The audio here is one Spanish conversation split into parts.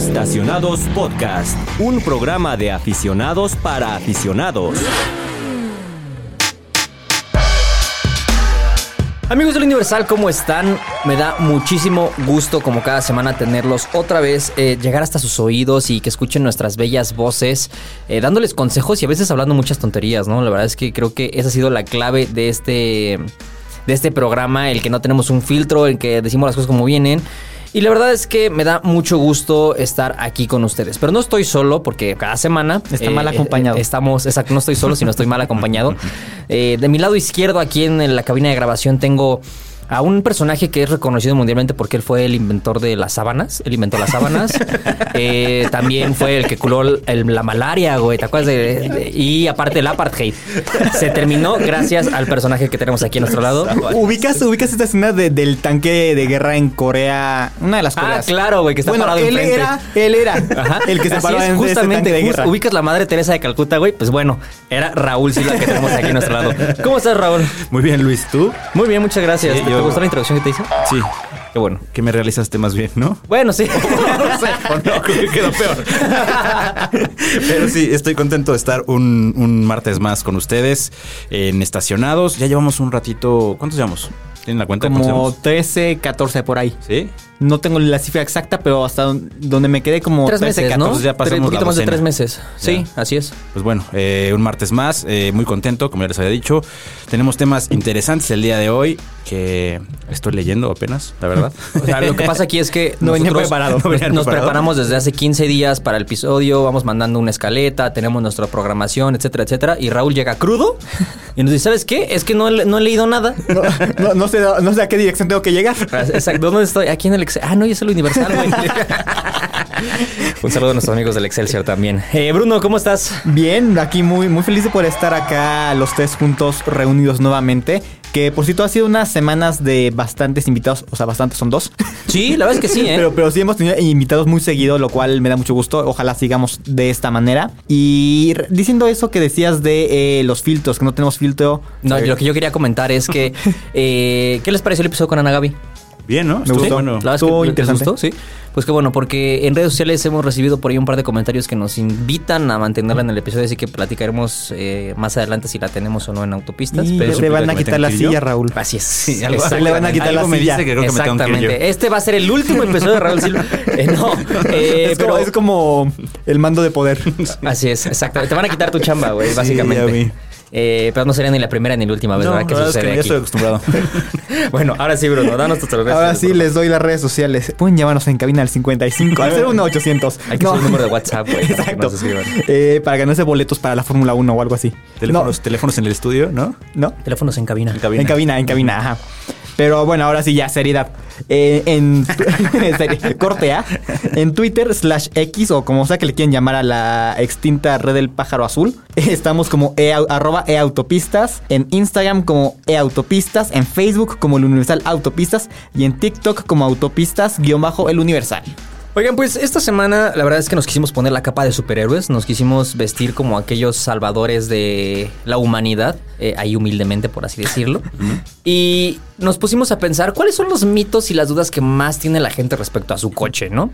Estacionados Podcast, un programa de aficionados para aficionados. Amigos del Universal, ¿cómo están? Me da muchísimo gusto, como cada semana, tenerlos otra vez, eh, llegar hasta sus oídos y que escuchen nuestras bellas voces, eh, dándoles consejos y a veces hablando muchas tonterías, ¿no? La verdad es que creo que esa ha sido la clave de este, de este programa, el que no tenemos un filtro, el que decimos las cosas como vienen. Y la verdad es que me da mucho gusto estar aquí con ustedes. Pero no estoy solo porque cada semana... Está mal acompañado. estamos, exacto, no estoy solo, sino estoy mal acompañado. Eh, de mi lado izquierdo, aquí en la cabina de grabación, tengo a un personaje que es reconocido mundialmente porque él fue el inventor de las sábanas. Él inventó las sábanas. Eh, también fue el que curó el- la malaria, güey. ¿Te acuerdas? De, de- y aparte el apartheid. Se terminó gracias al personaje que tenemos aquí a nuestro lado. ¿Ubicas, ubicas esta escena de- del tanque de guerra en Corea? Una de las Ah, Coreas. claro, güey, que está bueno, parado él enfrente. era, él era Ajá. el que se Así paró es, en ese justamente, tanque de just- guerra. ubicas la madre Teresa de Calcuta, güey. Pues bueno, era Raúl Silva que tenemos aquí a nuestro lado. ¿Cómo estás, Raúl? Muy bien, Luis, ¿tú? Muy bien, muchas gracias. Sí, ¿Te, gustó la introducción que te hice? Sí, Qué bueno. que me realizaste más bien, ¿no? Bueno, sí. O no, creo que quedó peor. Pero sí, estoy contento de estar un, un martes más con ustedes en Estacionados. Ya llevamos un ratito. ¿Cuántos llevamos? ¿Tienen la cuenta? Como llevamos? 13, 14 por ahí. ¿Sí? No tengo la cifra exacta, pero hasta don- donde me quedé como tres 13, meses, ¿no? 14. ya pasamos Tres- poquito la más de tres meses. Sí, Ya. así es. Pues bueno, eh, un martes más, eh, muy contento, como ya les había dicho. Tenemos temas interesantes el día de hoy que estoy leyendo apenas, la verdad. O sea, lo que pasa aquí es que No venía nosotros preparado, nos- no venía nos preparado. preparamos desde hace 15 días para el episodio, vamos mandando una escaleta, tenemos nuestra programación, etcétera, etcétera. Y Raúl llega crudo y nos dice, ¿sabes qué? Es que no, he- no he leído nada. No, no, no sé, no sé a qué dirección tengo que llegar. Exacto, ¿dónde estoy? Aquí en el Excel. Ah, no, y es el Universal, güey. Un saludo a nuestros amigos del Excelsior también. Eh, Bruno, ¿cómo estás? Bien, aquí muy, muy feliz de poder estar acá los tres juntos reunidos nuevamente. Que por cierto ha sido unas semanas de bastantes invitados, o sea, bastantes son dos. Sí, la verdad es que sí, ¿eh? Pero, pero sí hemos tenido invitados muy seguido, lo cual me da mucho gusto. Ojalá sigamos de esta manera. Y diciendo eso que decías de eh, los filtros, que no tenemos filtro. No, eh, lo que yo quería comentar es que... eh, ¿Qué les pareció el episodio con Ana Gaby? Bien, ¿no? Me gustó. bueno. La Estuvo que interesante. gustó, sí. Pues qué bueno, porque en redes sociales hemos recibido por ahí un par de comentarios que nos invitan a mantenerla en el episodio, así que platicaremos eh, más adelante si la tenemos o no en autopistas. y pero le van a quitar la silla. Raúl. así es. Sí, algo- le van a quitar algo la me silla. dice que creo que me tengo que ir yo. Exactamente. Este va a ser el último episodio de Raúl Silva. Eh, no, eh, es, pero como, es como el mando de poder. así es, exactamente. Te van a quitar tu chamba, güey, Sí, básicamente. vi. Eh, pero no sería ni la primera ni la última vez, No, ¿verdad? Que la es sucede que ya aquí. estoy acostumbrado. bueno, ahora sí, Bruno, danos tus redes Ahora sí les doy las redes sociales. Pueden llamarnos en cabina al 55, al 01800. Hay que No. subir el número de WhatsApp, güey. para que Exacto. nos escriban. Eh, para ganarse boletos para la Fórmula 1 o algo así. Teléfonos, teléfonos en el estudio, ¿no? No, ¿no? Teléfonos en cabina. En cabina. En cabina, en cabina, ajá. Pero bueno, ahora sí ya, seriedad. Eh, en, corte A. En Twitter, slash X, o como sea que le quieran llamar a la extinta red del pájaro azul. Estamos como e, arroba eautopistas. En Instagram como eautopistas. En Facebook como el Universal Autopistas. Y en TikTok como autopistas guion bajo el Universal. Oigan, pues esta semana la verdad es que nos quisimos poner la capa de superhéroes, nos quisimos vestir como aquellos salvadores de la humanidad, eh, ahí humildemente por así decirlo, y nos pusimos a pensar cuáles son los mitos y las dudas que más tiene la gente respecto a su coche, ¿no?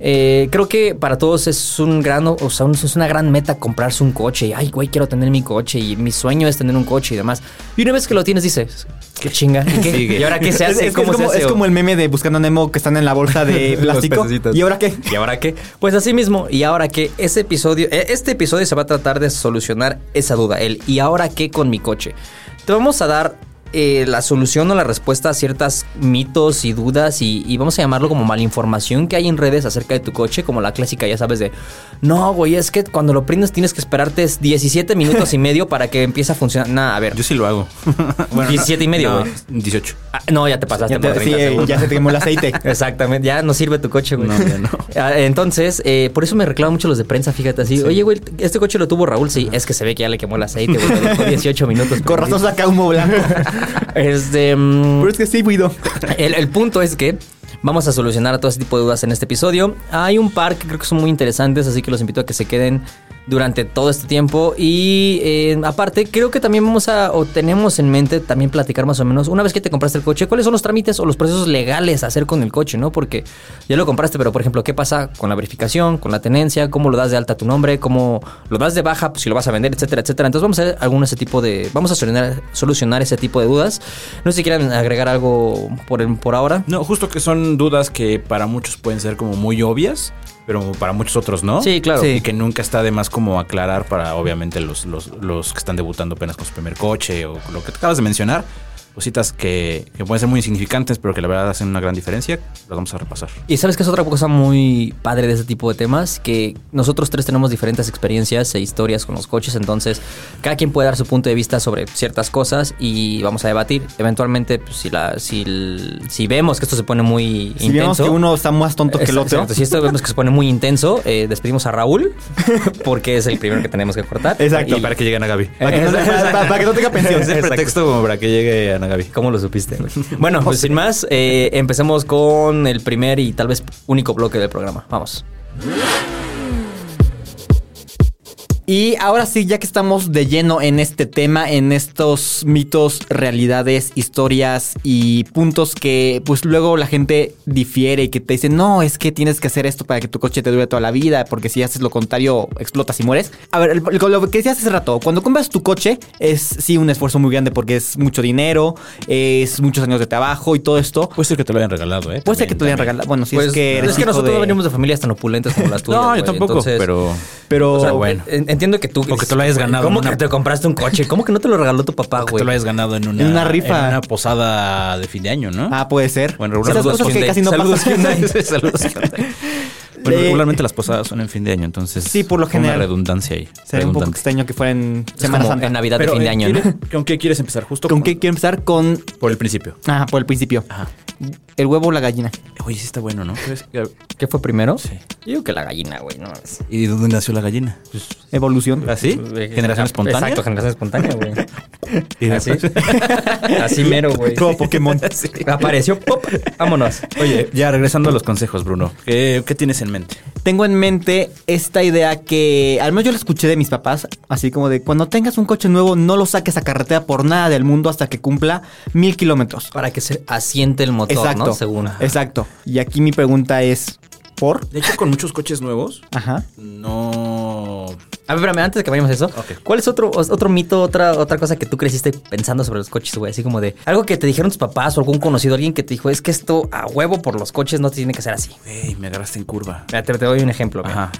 Eh, creo que para todos es un gran, o sea, es una gran meta comprarse un coche. Y, Ay, güey, quiero tener mi coche y mi sueño es tener un coche y demás. Y una vez que lo tienes, dices, qué chinga. ¿Y, qué? Sigue. ¿Y ahora qué se hace? es- ¿Cómo es como, se hace? es como el meme de Buscando a Nemo que están en la bolsa de plástico. ¿Y ahora qué? ¿Y ahora qué? Pues así mismo, y ahora qué, ese episodio, eh, este episodio se va a tratar de solucionar esa duda, el ¿y ahora qué con mi coche? Te vamos a dar eh, la solución o la respuesta a ciertas mitos y dudas y, y vamos a llamarlo como malinformación que hay en redes acerca de tu coche, como la clásica, ya sabes, de no, güey, es que cuando lo prendes tienes que esperarte 17 minutos y medio para que empiece a funcionar. Nah, a ver, Yo sí lo hago. 17 y medio, no, güey. 18. Ah, no, ya te pasaste Ya, por te- 30 sí, eh, segundos. ya se te quemó el aceite. Exactamente, ya no sirve tu coche, güey. No, ya no. Ah, Entonces, eh, por eso me reclaman mucho los de prensa, fíjate así. Oye, güey, este coche lo tuvo Raúl, sí. Es que se ve que ya le quemó el aceite, güey. le dejó 18 minutos. Con razón saca humo blanco. Este. mm, Pero es que sí, Guido. el, el punto es que vamos a solucionar todo ese tipo de dudas en este episodio. Hay un par que creo que son muy interesantes, así que los invito a que se queden durante todo este tiempo. Y eh, aparte, creo que también vamos a, o tenemos en mente también platicar más o menos, una vez que te compraste el coche, cuáles son los trámites o los procesos legales a hacer con el coche, ¿no? Porque ya lo compraste, pero por ejemplo, ¿qué pasa con la verificación, con la tenencia? ¿Cómo lo das de alta a tu nombre? ¿Cómo lo das de baja pues, si lo vas a vender, etcétera, etcétera? Entonces vamos a hacer algún ese tipo de, vamos a solucionar, solucionar ese tipo de dudas. No sé si quieran agregar algo por, por ahora. No, justo que son dudas que para muchos pueden ser como muy obvias, pero para muchos otros no. Sí, claro. Sí. Y que nunca está de más como aclarar para obviamente los, los, los que están debutando apenas con su primer coche o lo que te acabas de mencionar. Cositas que, que pueden ser muy insignificantes, pero que la verdad hacen una gran diferencia. Las vamos a repasar. Y sabes que es otra cosa muy padre de este tipo de temas, que nosotros tres tenemos diferentes experiencias e historias con los coches, entonces cada quien puede dar su punto de vista sobre ciertas cosas y vamos a debatir. Eventualmente, pues, si, la, si, si vemos que esto se pone muy Si intenso... vemos que uno está más tonto que el Exacto, otro. Si esto vemos que se pone muy intenso, eh, despedimos a Raúl, porque es el primero que tenemos que cortar. Exacto. Y- Para que lleguen a Gaby. Para que, no, para- para- que no tenga pensión. Es el pretexto como para que llegue Ana Gaby. ¿Cómo lo supiste? güey? Bueno, pues sin más, eh, empecemos con el primer y tal vez único bloque del programa. Vamos. Y ahora sí, ya que estamos de lleno en este tema, en estos mitos, realidades, historias y puntos que pues luego la gente difiere y que te dice, no, es que tienes que hacer esto para que tu coche te dure toda la vida, porque si haces lo contrario, explotas y mueres. A ver, lo que decías hace rato, cuando compras tu coche es sí un esfuerzo muy grande porque es mucho dinero, es muchos años de trabajo y todo esto. Puede ser que te lo hayan regalado, ¿eh? Puede ser que te lo hayan regalado. Bueno, si Pues, es que eres es que nosotros de- no venimos de familias tan opulentas como las tuyas. No, yo tampoco, Entonces, pero... Pero o sea, bueno. en- Entiendo que tú. O que te lo hayas ganado ¿Cómo que te compraste un coche? ¿Cómo que no te lo regaló tu papá, güey? te lo hayas ganado en una, En una rifa. En una posada de fin de año, ¿no? Ah, puede ser. Bueno, Esas saludos, cosas que casi no Saludos, pasan. Saludos. Bueno, Eh, regularmente las posadas son en fin de año, entonces. Sí, por lo Una general. redundancia ahí. Sería un poco extraño que fuera en Semana Santa. en Navidad Pero, de fin de eh, año, ¿no? ¿quiere- ¿Con qué quieres empezar? Justo ¿Con qué quiero empezar? Con. Por el principio. Ah, por el principio. Ajá. El huevo o la gallina. Oye, sí está bueno, ¿no? ¿Crees que- ¿Qué fue primero? Sí. Yo digo que la gallina, güey. No, ¿Y de dónde nació la gallina? Evolución. ¿Así? ¿Generación espontánea? Exacto, generación espontánea, güey. Y Así. Así mero, güey. Como Pokémon. Apareció, pop, vámonos. Oye, ya regresando a los consejos, Bruno. ¿Qué, qué tienes en mente? Tengo en mente esta idea que al menos yo la escuché de mis papás, así como de cuando tengas un coche nuevo no lo saques a carretera por nada del mundo hasta que cumpla mil kilómetros. Para que se asiente el motor, Exacto. ¿no? Según. Exacto. Y aquí mi pregunta es, ¿por? De hecho, con muchos coches nuevos, Ajá. no. A ver, espérame, antes de que vayamos a eso. ¿cuál es otro, otro mito, otra, otra cosa que tú creciste pensando sobre los coches, güey? Así como de algo que te dijeron tus papás o algún conocido, alguien que te dijo, es que esto a huevo por los coches no tiene que ser así. Ey, me agarraste en curva. Mira, te, te doy un ejemplo. güey. Ajá.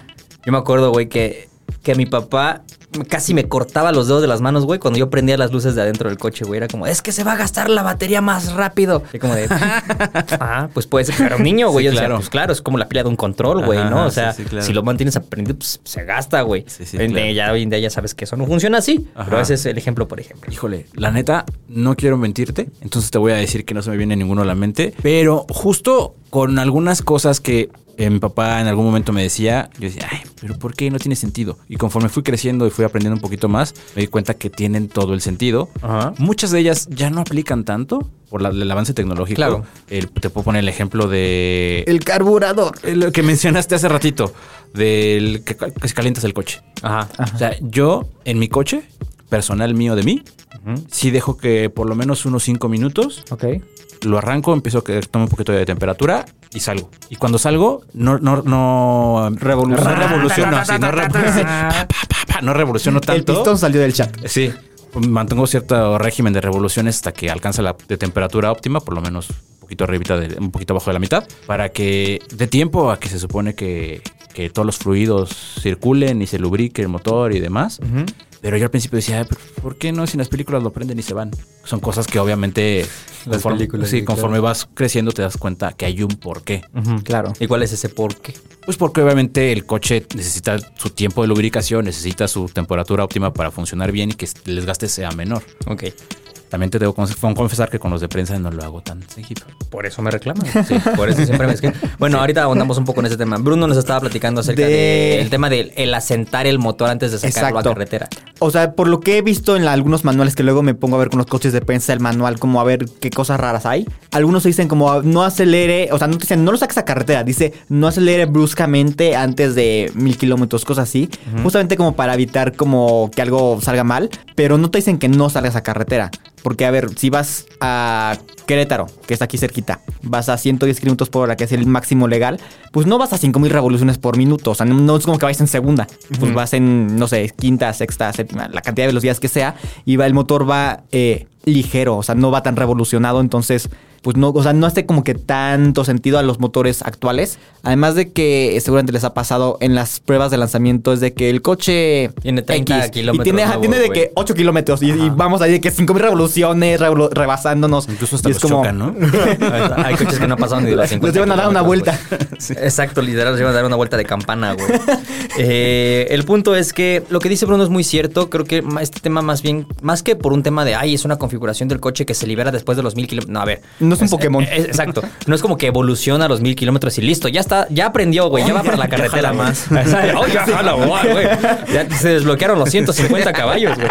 Yo me acuerdo, güey, que, que mi papá casi me cortaba los dedos de las manos, güey, cuando yo prendía las luces de adentro del coche, güey. Era como, es que se va a gastar la batería más rápido. Y como de, ah, pues puede ser, pero un niño, güey. Sí, claro. pues claro, es como la pila de un control, güey, Ajá, ¿no? O sea, sí, claro. si lo mantienes aprendido, pues se gasta, güey. Sí, claro. Ya hoy en día ya sabes que eso no funciona así, Ajá. pero ese es el ejemplo, por ejemplo. Híjole, la neta, no quiero mentirte, entonces te voy a decir que no se me viene ninguno a la mente, pero justo con algunas cosas que eh, mi papá en algún momento me decía, yo decía, ay, pero ¿por qué no tiene sentido? Y conforme fui creciendo y fui aprendiendo un poquito más, me di cuenta que tienen todo el sentido. Ajá. Muchas de ellas ya no aplican tanto por la- el avance tecnológico. Claro. El- te puedo poner el ejemplo de... El carburador. Lo que mencionaste hace ratito, del que, que se calientas el coche. Ajá. O sea, yo en mi coche, personal mío de mí, sí dejo que por lo menos unos 5 minutos Ok. Lo arranco, empiezo a que tome un poquito de temperatura y salgo. Y cuando salgo, no, no, no, Revolución. no revoluciono, sí, no, re- pa, pa, pa, pa, no revoluciono El tanto. pistón salió del chat. Sí, mantengo cierto régimen de revoluciones hasta que alcanza la de temperatura óptima, por lo menos un poquito arribita de, un poquito abajo de la mitad, para que dé tiempo a que se supone que, que todos los fluidos circulen y se lubrique el motor y demás. Pero yo al principio decía, "Ay, pero ¿por qué no si en las películas lo prenden y se van? Son cosas que obviamente Las conforme, películas, sí, conforme vas creciendo te das cuenta que hay un porqué. Claro. ¿Y cuál es ese por qué? Pues porque obviamente el coche necesita su tiempo de lubricación, necesita su temperatura óptima para funcionar bien y que el desgaste sea menor. Ok. También te debo conf- confesar que con los de prensa no lo hago tan seguido. Por eso me reclaman. Sí, por eso siempre me escriben. Bueno, ahorita ahondamos un poco en ese tema. Bruno nos estaba platicando acerca De- del tema del el asentar el motor antes de sacarlo Exacto. a carretera. O sea, por lo que he visto en la- algunos manuales que luego me pongo a ver con los coches de prensa, el manual, como a ver qué cosas raras hay. Algunos dicen como no acelere, o sea, no te dicen no lo saques a carretera, dice no acelere bruscamente antes de mil kilómetros, cosas así. Justamente como para evitar como que algo salga mal, pero no te dicen que no salgas a carretera. Porque, a ver, si vas a Querétaro, que está aquí cerquita, vas a 110 kilómetros por hora, que es el máximo legal, pues no vas a 5000 revoluciones por minuto. O sea, no, no es como que vayas en segunda. Pues vas en, no sé, quinta, sexta, séptima, la cantidad de velocidades que sea. Y va, el motor va eh, ligero, o sea, no va tan revolucionado. Entonces, pues no, o sea, no hace como que tanto sentido a los motores actuales. Además de que seguramente les ha pasado en las pruebas de lanzamiento, es de que el coche. Tiene 30 X, kilómetros Y tiene, de que 8 kilómetros. Y, y vamos ahí de que 5000 revoluciones, revolu- rebasándonos. Incluso hasta Y los chocan, ¿no? Hay coches que no pasaron ni de los 50 Nos llevan a dar una vuelta. Exacto, literal, nos llevan a dar una vuelta de campana, güey. Eh, el punto es que lo que dice Bruno es muy cierto. Creo que este tema más bien, más que por un tema de, ay, es una configuración del coche que se libera después de los mil kilómetros. No, a ver. No es un Pokémon. eh, exacto. No es como que evoluciona a los mil kilómetros y listo. Ya está, ya aprendió, güey. Ya va para la carretera más. Oh, ya jala, güey. Ya se desbloquearon los 150 caballos, güey.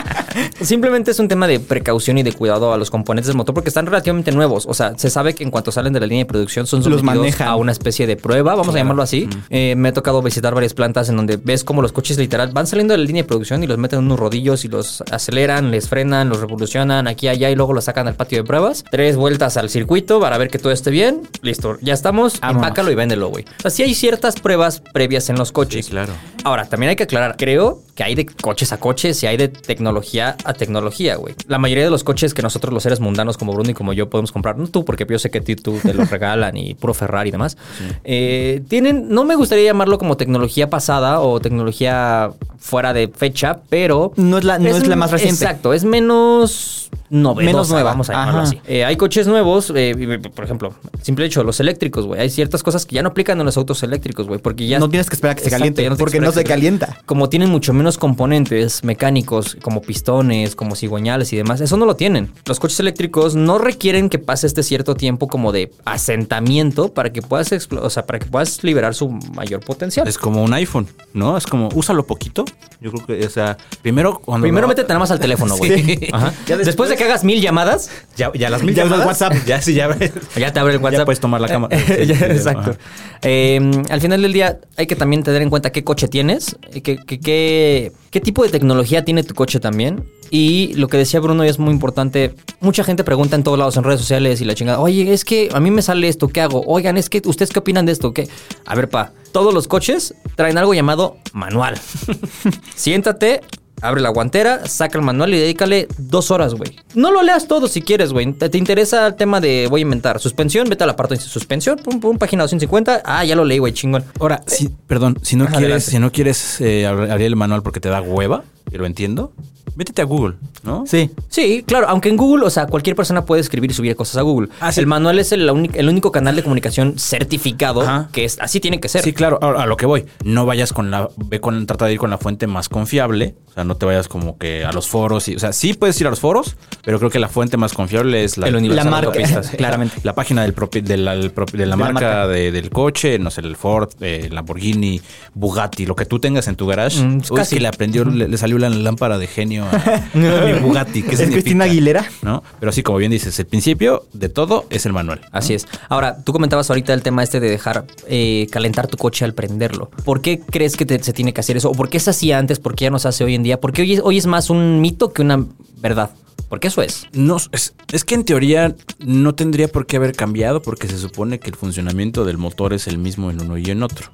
Simplemente es un tema de precaución y de cuidado a los componentes del motor porque están relativamente nuevos. O sea, se sabe que en cuanto salen de la línea de producción son Los sometidos manejan. a una especie de prueba, vamos a llamarlo así. Eh, me ha tocado visitar varias plantas en donde ves como los coches literal van saliendo de la línea de producción y los meten en unos rodillos y los aceleran, les frenan, los revolucionan aquí allá y luego los sacan al patio de pruebas. Tres vueltas al circuito para ver que todo esté bien. Listo, ya estamos. Vámonos. Empácalo y véndelo, güey. O sea, sí hay ciertas pruebas previas en los coches. Sí, claro. Ahora, también hay que aclarar, creo que hay de coches a coches y hay de tecnología a tecnología, güey. La mayoría de los coches que nosotros los seres mundanos como Bruno y como yo podemos comprar, no tú, porque yo sé que tú te los regalan y puro Ferrari y demás, eh, tienen, no me gustaría llamarlo como tecnología pasada o tecnología fuera de fecha, pero... No es la- no es la más reciente. Exacto, es menos novedosa, Menos nueva. vamos a llamarlo Ajá. así. Eh, hay coches nuevos, eh, por ejemplo, simple hecho, los eléctricos, güey. Hay ciertas cosas que ya no aplican en los autos eléctricos, güey, porque ya... no tienes que esperar a que se caliente, ya no tienes porque no se calienta. Como tienen mucho menos componentes mecánicos, como pistones, como cigüeñales y demás, eso no lo tienen. Los coches eléctricos no requieren que pase este cierto tiempo como de asentamiento para que puedas, o sea, para que puedas liberar su mayor potencial. Es como un iPhone, ¿no? Es como, úsalo poquito. Yo creo que, o sea, primero cuando... Primero métete nada más al teléfono, güey. Sí. Después, después- de que hagas mil llamadas, Ya, ya las mil Ya llamadas, WhatsApp. Ya, sí, ya. ya te abre el WhatsApp. Ya puedes tomar la cámara. Ya, Sí, sí, exacto. Eh, al final del día hay que también tener en cuenta qué coche eh, qué, tipo de tecnología tiene tu coche también. Y lo que decía Bruno es muy importante, mucha gente pregunta en todos lados, en redes sociales y la chingada, oye, es que a mí me sale esto, ¿qué hago? Oigan, es que ustedes qué opinan de esto, ¿qué? A ver, pa, todos los coches traen algo llamado manual. Siéntate, abre la guantera, saca el manual y dedícale dos horas, güey. No lo leas todo si quieres, güey. ¿Te, te interesa el tema de voy a inventar suspensión? Vete a la parte de suspensión, pum, pum, página 250. Ah, ya lo leí, güey, chingón. Ahora, si, perdón, si no Ajá, quieres, adelante. si no quieres eh, abrir abrir el manual porque te da hueva, y lo entiendo, métete a Google, ¿no? Sí. Sí, claro, aunque en Google, o sea, cualquier persona puede escribir y subir cosas a Google. Ah, sí. El manual es el, el único canal de comunicación certificado Ajá. que es así tiene que ser. Sí, claro, a, a lo que voy. No vayas con la, ve con, trata de ir con la fuente más confiable. O sea, no te vayas como que a los foros. Y, o sea, sí puedes ir a los foros, pero creo que la fuente más confiable es la, El Universal La marca, claramente. La página del propi- de la, el propi- de la De la marca, marca. de- del coche, no sé, el Ford, eh, Lamborghini, Bugatti, lo que tú tengas en tu garage. Mm, Uy, es casi. que le aprendió, le, le salió la lámpara de genio a, a mi Bugatti. ¿Qué ¿Es? Cristina Aguilera? ¿No? Pero sí, como bien dices, el principio de todo es el manual. Así es. Ahora, tú comentabas ahorita el tema este de dejar eh, calentar tu coche al prenderlo. ¿Por qué crees que te- se tiene que hacer eso? ¿O por qué se hacía antes? ¿Por qué ya no se hace hoy en día? ¿Por qué hoy es, hoy es más un mito que una verdad? Porque eso es. No, es, es que en teoría no tendría por qué haber cambiado porque se supone que el funcionamiento del motor es el mismo en uno y en otro,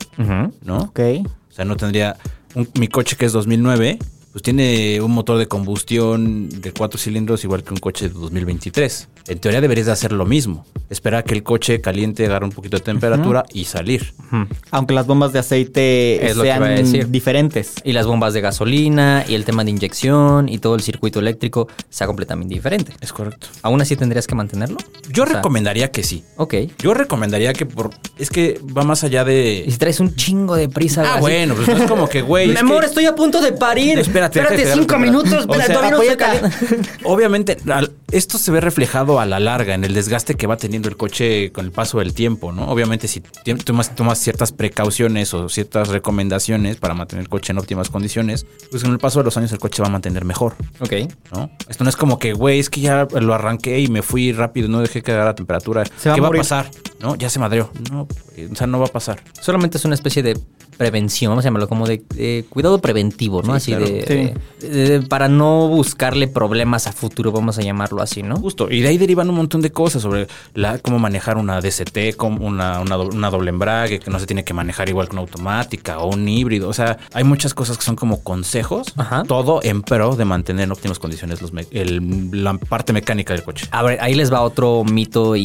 ¿no? Ok. O sea, no tendría... un- mi coche que es 2009, pues tiene un motor de combustión de cuatro cilindros igual que un coche de 2023. En teoría deberías de hacer lo mismo. Esperar que el coche caliente, agarre un poquito de temperatura y salir. Aunque las bombas de aceite Es sean a diferentes. Y las bombas de gasolina y el tema de inyección y todo el circuito eléctrico sea completamente diferente. Es correcto. ¿Aún así tendrías que mantenerlo? Yo O sea, recomendaría que sí. Ok. Yo recomendaría que por... Es que va más allá Y de... si traes un chingo de prisa. Ah, así, bueno, pues no es como que, güey... Mi es amor, que- estoy a punto de parir. Espérate, Espérate déjate cinco minutos. O sea, todavía no se. Obviamente, al- esto se ve reflejado a la larga en el desgaste que va teniendo el coche con el paso del tiempo, ¿no? Obviamente, si tomas, tomas ciertas precauciones o ciertas recomendaciones para mantener el coche en óptimas condiciones, pues con el paso de los años el coche va a mantener mejor, Ok. ¿no? Esto no es como que, güey, es que ya lo arranqué y me fui rápido, no dejé que agarrara temperatura. Se va a ¿Qué va a pasar? ¿No? Ya se madreó. No, o sea, no va a pasar. Solamente es una especie de prevención, vamos a llamarlo como de, de cuidado preventivo, ¿no? Sí, así claro. de, de- de- para no buscarle problemas a futuro, vamos a llamarlo así, ¿no? Justo. Y de ahí derivan un montón de cosas sobre la, cómo manejar una DCT, como una, una, do- una doble embrague, que no se tiene que manejar igual que una automática o un híbrido. O sea, hay muchas cosas que son como consejos. Ajá. Todo en pro de mantener en óptimas condiciones los el- la parte mecánica del coche. A ver, ahí les va otro mito y,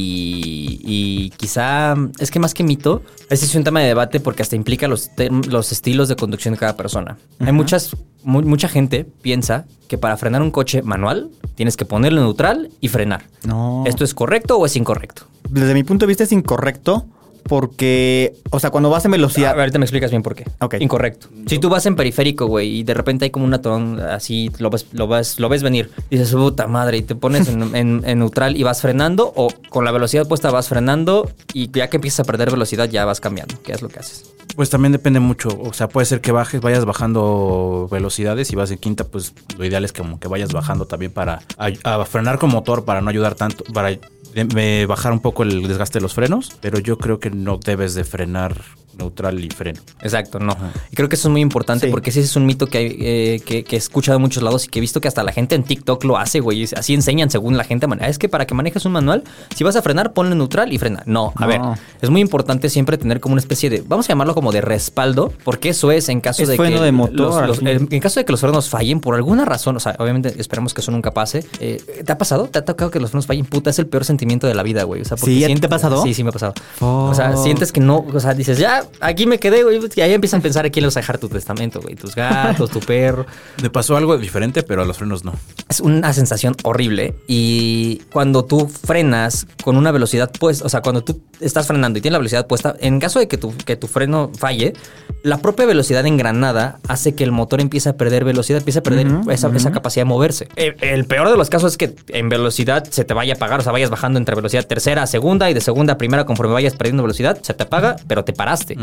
y quizá es que más que mito, ese es un tema de debate porque hasta implica los, los estilos de conducción de cada persona. Hay muchas, mu- mucha gente piensa que para frenar un coche manual tienes que ponerlo neutral y frenar. No. ¿Esto es correcto o es incorrecto? Desde mi punto de vista es incorrecto porque, o sea, cuando vas en A velocidad... ver, ahorita me explicas bien por qué. Ok. Incorrecto. Si tú vas en periférico, güey, y de repente hay como un atón así, lo ves, lo ves, lo ves venir, dices, puta madre, y te pones en, en- en neutral y vas frenando, o con la velocidad puesta vas frenando, y ya que empiezas a perder velocidad ya vas cambiando. ¿Qué es lo que haces? Pues también depende mucho. O sea, puede ser que bajes, vayas bajando velocidades y vas en quinta, pues lo ideal es que como que vayas bajando también para a frenar con motor, para no ayudar tanto, para eh, bajar un poco el desgaste de los frenos. Pero yo creo que no debes de frenar neutral y freno. Exacto, no. Y creo que eso es muy importante Sí. porque ese es un mito que, hay, eh, que, que he escuchado de muchos lados y que he visto que hasta la gente en TikTok lo hace, güey. Así enseñan según la gente. Es que para que manejes un manual, si vas a frenar, ponle neutral y frena. No, a No. ver, es muy importante siempre tener como una especie de, vamos a llamarlo como de respaldo, porque eso es en caso Es de freno que de motor, los- en en caso de que los frenos fallen por alguna razón, o sea, obviamente esperemos que eso nunca pase. Eh, ¿Te ha pasado? ¿Te ha tocado que los frenos fallen? Puta, es el peor sentimiento de la vida, güey. O sea, porque ¿Sí? ¿A ti sientes- te ha pasado? Sí, sí me ha pasado. Oh. O sea, sientes que no, o sea, dices, ya, aquí me quedé, güey. Y ahí empiezan a pensar a quién le vas a dejar tu testamento, güey. Tus gatos, tu perro. Me pasó algo diferente, pero a los frenos no. Es una sensación horrible. Y cuando tú frenas con una velocidad puesta, o sea, cuando tú estás frenando y tienes la velocidad puesta, en caso de que tu, que tu freno falle, la propia velocidad engranada hace que el motor empiece a perder velocidad, empiece a perder esa, esa capacidad de moverse. El, el peor de los casos es que en velocidad se te vaya a apagar, o sea, vayas bajando entre velocidad tercera a segunda y de segunda a primera conforme vayas perdiendo velocidad, se te apaga, pero te paraste.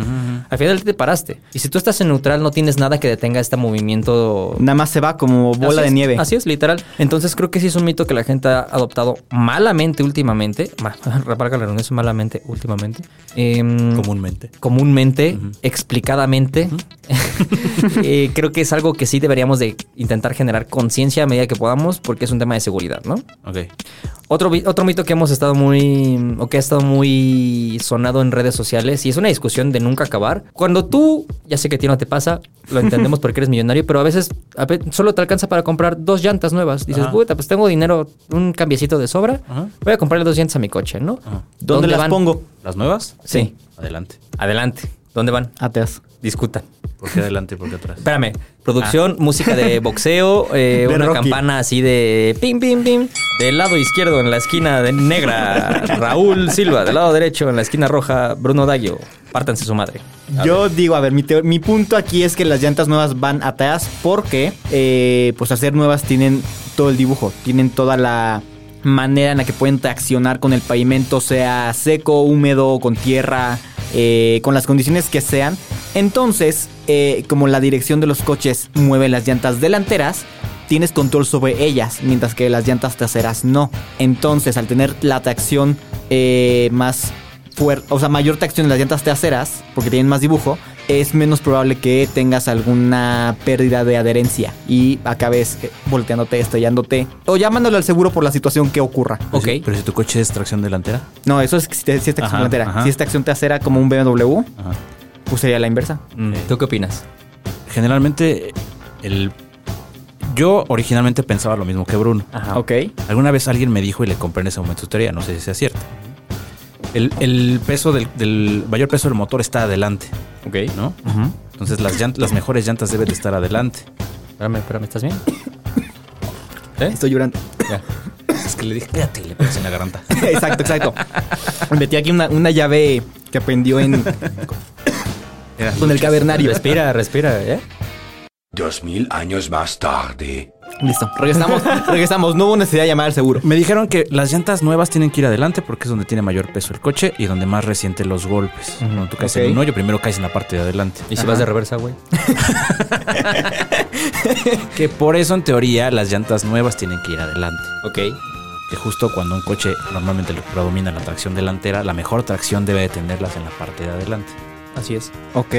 Al final te paraste. Y si tú estás en neutral, no tienes nada que detenga este movimiento Nada más se va como bola Así de es, nieve. Así es, literal. Entonces creo que sí es un mito que la gente ha adoptado malamente últimamente. Ma- Reparga la redundancia malamente últimamente. Em, Comúnmente. comúnmente, explicadamente. Eh, creo que es algo que sí deberíamos de intentar generar conciencia a medida que podamos porque es un tema de seguridad, ¿no? Ok. Otro, otro mito que hemos estado muy, o que ha estado muy sonado en redes sociales y es una discusión de nunca acabar. Cuando tú, ya sé que a ti no te pasa, lo entendemos porque eres millonario, pero a veces a ve- solo te alcanza para comprar dos llantas nuevas. Dices, puta, pues tengo dinero, un cambiecito de sobra, Ajá. voy a comprarle dos llantas a mi coche, ¿no? Ajá. ¿Dónde, las van? pongo? ¿Las nuevas? Sí. Adelante. Adelante. ¿Dónde van? Ateas. Discutan. ¿Por qué adelante y por qué atrás? Espérame, producción, música de boxeo, eh, De una Rocky. campana así de pim, pim, pim. Del lado izquierdo en la esquina de negra, Raúl Silva. Del lado derecho en la esquina roja, Bruno Daggio. Pártanse su madre. A Yo ver. digo, a ver, mi, teo- mi punto aquí es que las llantas nuevas van atrás porque, eh, pues, al ser nuevas tienen todo el dibujo, tienen toda la manera en la que pueden traccionar con el pavimento, sea seco, húmedo, con tierra, eh, con las condiciones que sean. Entonces, eh, como la dirección de los coches mueve las llantas delanteras, tienes control sobre ellas, mientras que las llantas traseras no. Entonces, al tener la tracción eh, más o sea, mayor tracción en las llantas traseras, porque tienen más dibujo, es menos probable que tengas alguna pérdida de adherencia y acabes eh, volteándote, estrellándote o llamándole al seguro por la situación que ocurra. Ok. Pero si- tu coche es tracción delantera. No, eso es si, te- si es tracción Ajá, delantera. ajá. Si es tracción trasera como un BMW, Ajá. pues sería la inversa. Mm, ¿Tú qué opinas? Generalmente, el. Yo originalmente pensaba lo mismo que Bruno. Ajá. Ok. Alguna vez alguien me dijo y le compré en ese momento su teoría, no sé si sea cierto. El, el peso del, del mayor peso del motor está adelante, Ok. ¿no? Entonces las, llant- las mejores llantas deben de estar adelante. Espérame, espérame, ¿estás bien? ¿Eh? Estoy llorando. Ya. Es que le dije, quédate, y le pegas en la garganta. exacto, exacto. Metí aquí una, una llave que aprendió en Era- con el cavernario. Respira, respira, ¿eh? Dos mil años más tarde. Listo. Regresamos, regresamos. No hubo necesidad de llamar al seguro. Me dijeron que las llantas nuevas tienen que ir adelante porque es donde tiene mayor peso el coche y donde más resiente los golpes. Cuando tú caes en un hoyo, primero caes en la parte de adelante. ¿Y si vas de reversa, güey? Que por eso, en teoría, las llantas nuevas tienen que ir adelante. Ok. Que justo cuando un coche normalmente lo predomina la tracción delantera, la mejor tracción debe de tenerlas en la parte de adelante. Así es. Ok.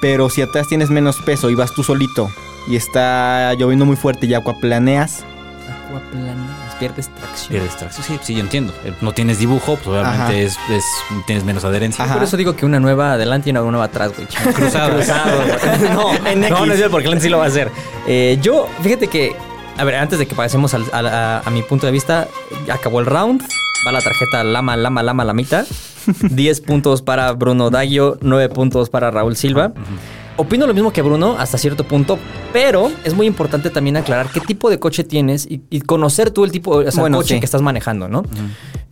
Pero si atrás tienes menos peso y vas tú solito y está lloviendo muy fuerte y acuaplaneas. Acuaplaneas, pierdes tracción. Pierdes tracción. Sí, sí, yo entiendo. Eh, No tienes dibujo, pues obviamente es, es- tienes menos adherencia. Ajá. Por eso digo que una nueva adelante y una nueva atrás, güey. Cruzado. Cruzado. no, En no, X. no es cierto, porque Lente sí lo va a hacer. Eh, yo, fíjate que, a ver, antes de que pasemos al- al- a, a mi punto de vista, acabó el round. Va la tarjeta Lama, Lama, Lama, Lamita. 10 puntos para Bruno Daggio, 9 puntos para Raúl Silva. Opino lo mismo que Bruno hasta cierto punto, pero es muy importante también aclarar qué tipo de coche tienes y, y conocer tú el tipo o sea, Bueno, coche sí. que estás manejando, ¿no?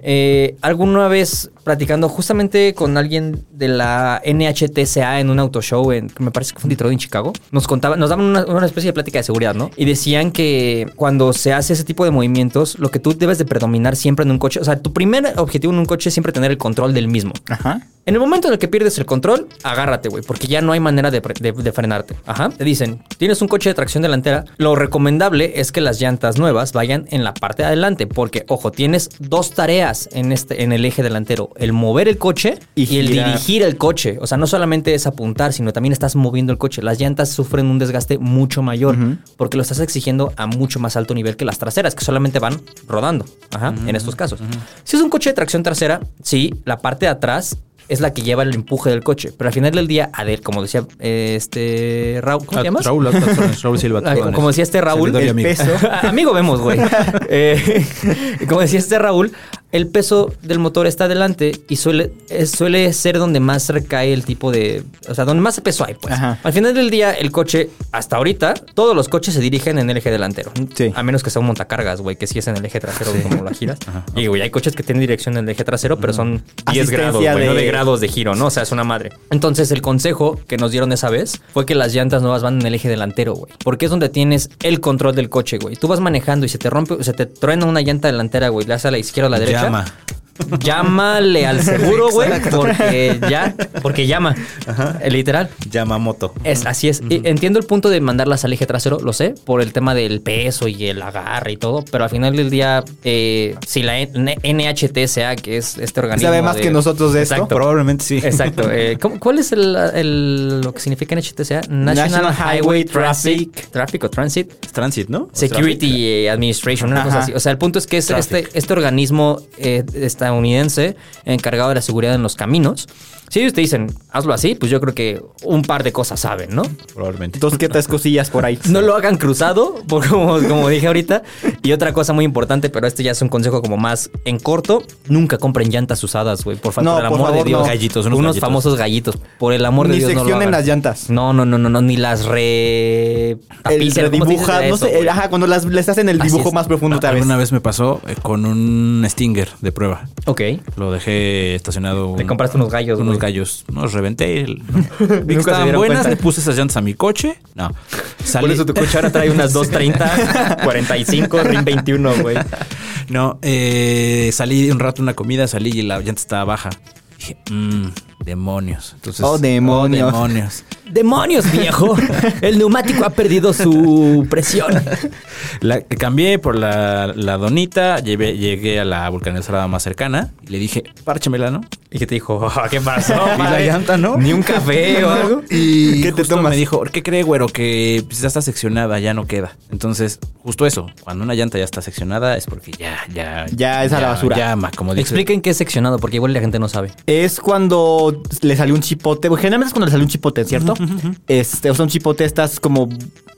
Eh, alguna vez platicando justamente con alguien de la NHTSA en un auto show, en, me parece que fue en Detroit, en Chicago, nos contaban, nos daban una, una especie de plática de seguridad, ¿no? Y decían que cuando se hace ese tipo de movimientos, lo que tú debes de predominar siempre en un coche, o sea, tu primer objetivo en un coche es siempre tener el control del mismo. Ajá. En el momento en el que pierdes el control, agárrate, güey, porque ya no hay manera de, pre- de- de frenarte. Ajá. Te dicen, tienes un coche de tracción delantera, lo recomendable es que las llantas nuevas vayan en la parte de adelante, porque, ojo, tienes dos tareas en, este, en el eje delantero, el mover el coche y, Y el dirigir el coche. O sea, no solamente es apuntar, sino también estás moviendo el coche. Las llantas sufren un desgaste mucho mayor, porque lo estás exigiendo a mucho más alto nivel que las traseras, que solamente van rodando, Ajá, en estos casos. Si es un coche de tracción trasera, sí, la parte de atrás es la que lleva el empuje del coche. Pero al final del día, a ver, como decía este Raúl, ¿cómo te llamas? Raúl, Raúl Silva. Como, decía este Raúl, El amigo. peso. amigo vemos, güey. Eh, como decía este Raúl, el peso del motor está adelante y suele, suele ser donde más recae el tipo de... O sea, donde más peso hay, pues. Ajá. Al final del día, el coche, hasta ahorita, todos los coches se dirigen en el eje delantero. Sí. A menos que sea un montacargas, güey, que sí es en el eje trasero como la giras. Y, güey, hay coches que tienen dirección en el eje trasero, pero son 10 Asistencia grados, güey, no de- grados de giro, ¿no? O sea, es una madre. Entonces, el consejo que nos dieron esa vez fue que las llantas nuevas van en el eje delantero, güey. Porque es donde tienes el control del coche, güey. Tú vas manejando y se te rompe, se te truena una llanta delantera, güey. Le haces a la izquierda o a la derecha. Llama. Llámale al seguro, güey. Porque ya, porque llama. Eh, Literal. Yamamoto. Es, así es. Entiendo el punto de mandarlas al eje trasero, lo sé, por el tema del peso y el agarre y todo, pero al final del día, eh, si la NHTSA, que es este organismo. Sabe más de- que nosotros de esto. Exacto. Probablemente sí. Exacto. Eh, ¿cómo- ¿Cuál es el, el- lo que significa NHTSA? National, National Highway Highway Traffic, Traffic. Traffic o Transit Transit, ¿no? Security Administration, una Ajá. cosa así. O sea, el punto es que es este, este organismo eh, estadounidense encargado de la seguridad en los caminos. Si ellos te dicen, hazlo así, pues yo creo que un par de cosas saben, ¿no? Probablemente. Dos que tres cosillas por ahí. No lo hagan cruzado, por como, como dije ahorita. Y otra cosa muy importante, pero este ya es un consejo como más en corto, nunca compren llantas usadas, güey. Por, fa- No, por amor de favor, Dios. no. Gallitos, unos unos gallitos. famosos gallitos. Por el amor Ni de Dios, no lo seccionen hagan. las llantas. No, no, no, no, no, ni las re... El tapicen, ¿cómo se dice redibuja, no sé, ajá, cuando las, les hacen el Así dibujo es. más profundo otra vez. Alguna vez me pasó eh, con un Stinger de prueba. Ok. Lo dejé estacionado. Te un- compraste unos gallos, Unos güey. gallos. No, los reventé. el- no. Vi Nunca que se estaban buenas. cuenta. Le puse esas llantas a mi coche. No. Salí. Por eso tu coche ahora trae unas 230, 45, RIN 21, güey. No, eh, salí un rato a una comida, salí y la llanta estaba baja. Dije, mmm, demonios. Entonces, Oh, demonios. oh, demonios. ¡Demonios, viejo! El neumático ha perdido su presión. La que cambié por la, la donita, llevé- llegué a la vulcanizada más cercana y le dije, párchemela, ¿no? ¿Y qué te dijo? "Oh, ¿Qué pasó? Y la llanta, ¿no? ¿Ni un café o algo? Y ¿Qué te justo tomas? me dijo, ¿qué cree, güero? Que pues, ya está seccionada, ya no queda. Entonces, justo eso, cuando una llanta ya está seccionada es porque ya, ya... Ya es a la basura. Llama, como dice. Expliquen qué es seccionado, porque igual la gente no sabe. Es cuando le salió un chipote. Generalmente es cuando le salió un chipote, ¿cierto? Este, o sea, un chipote, estas como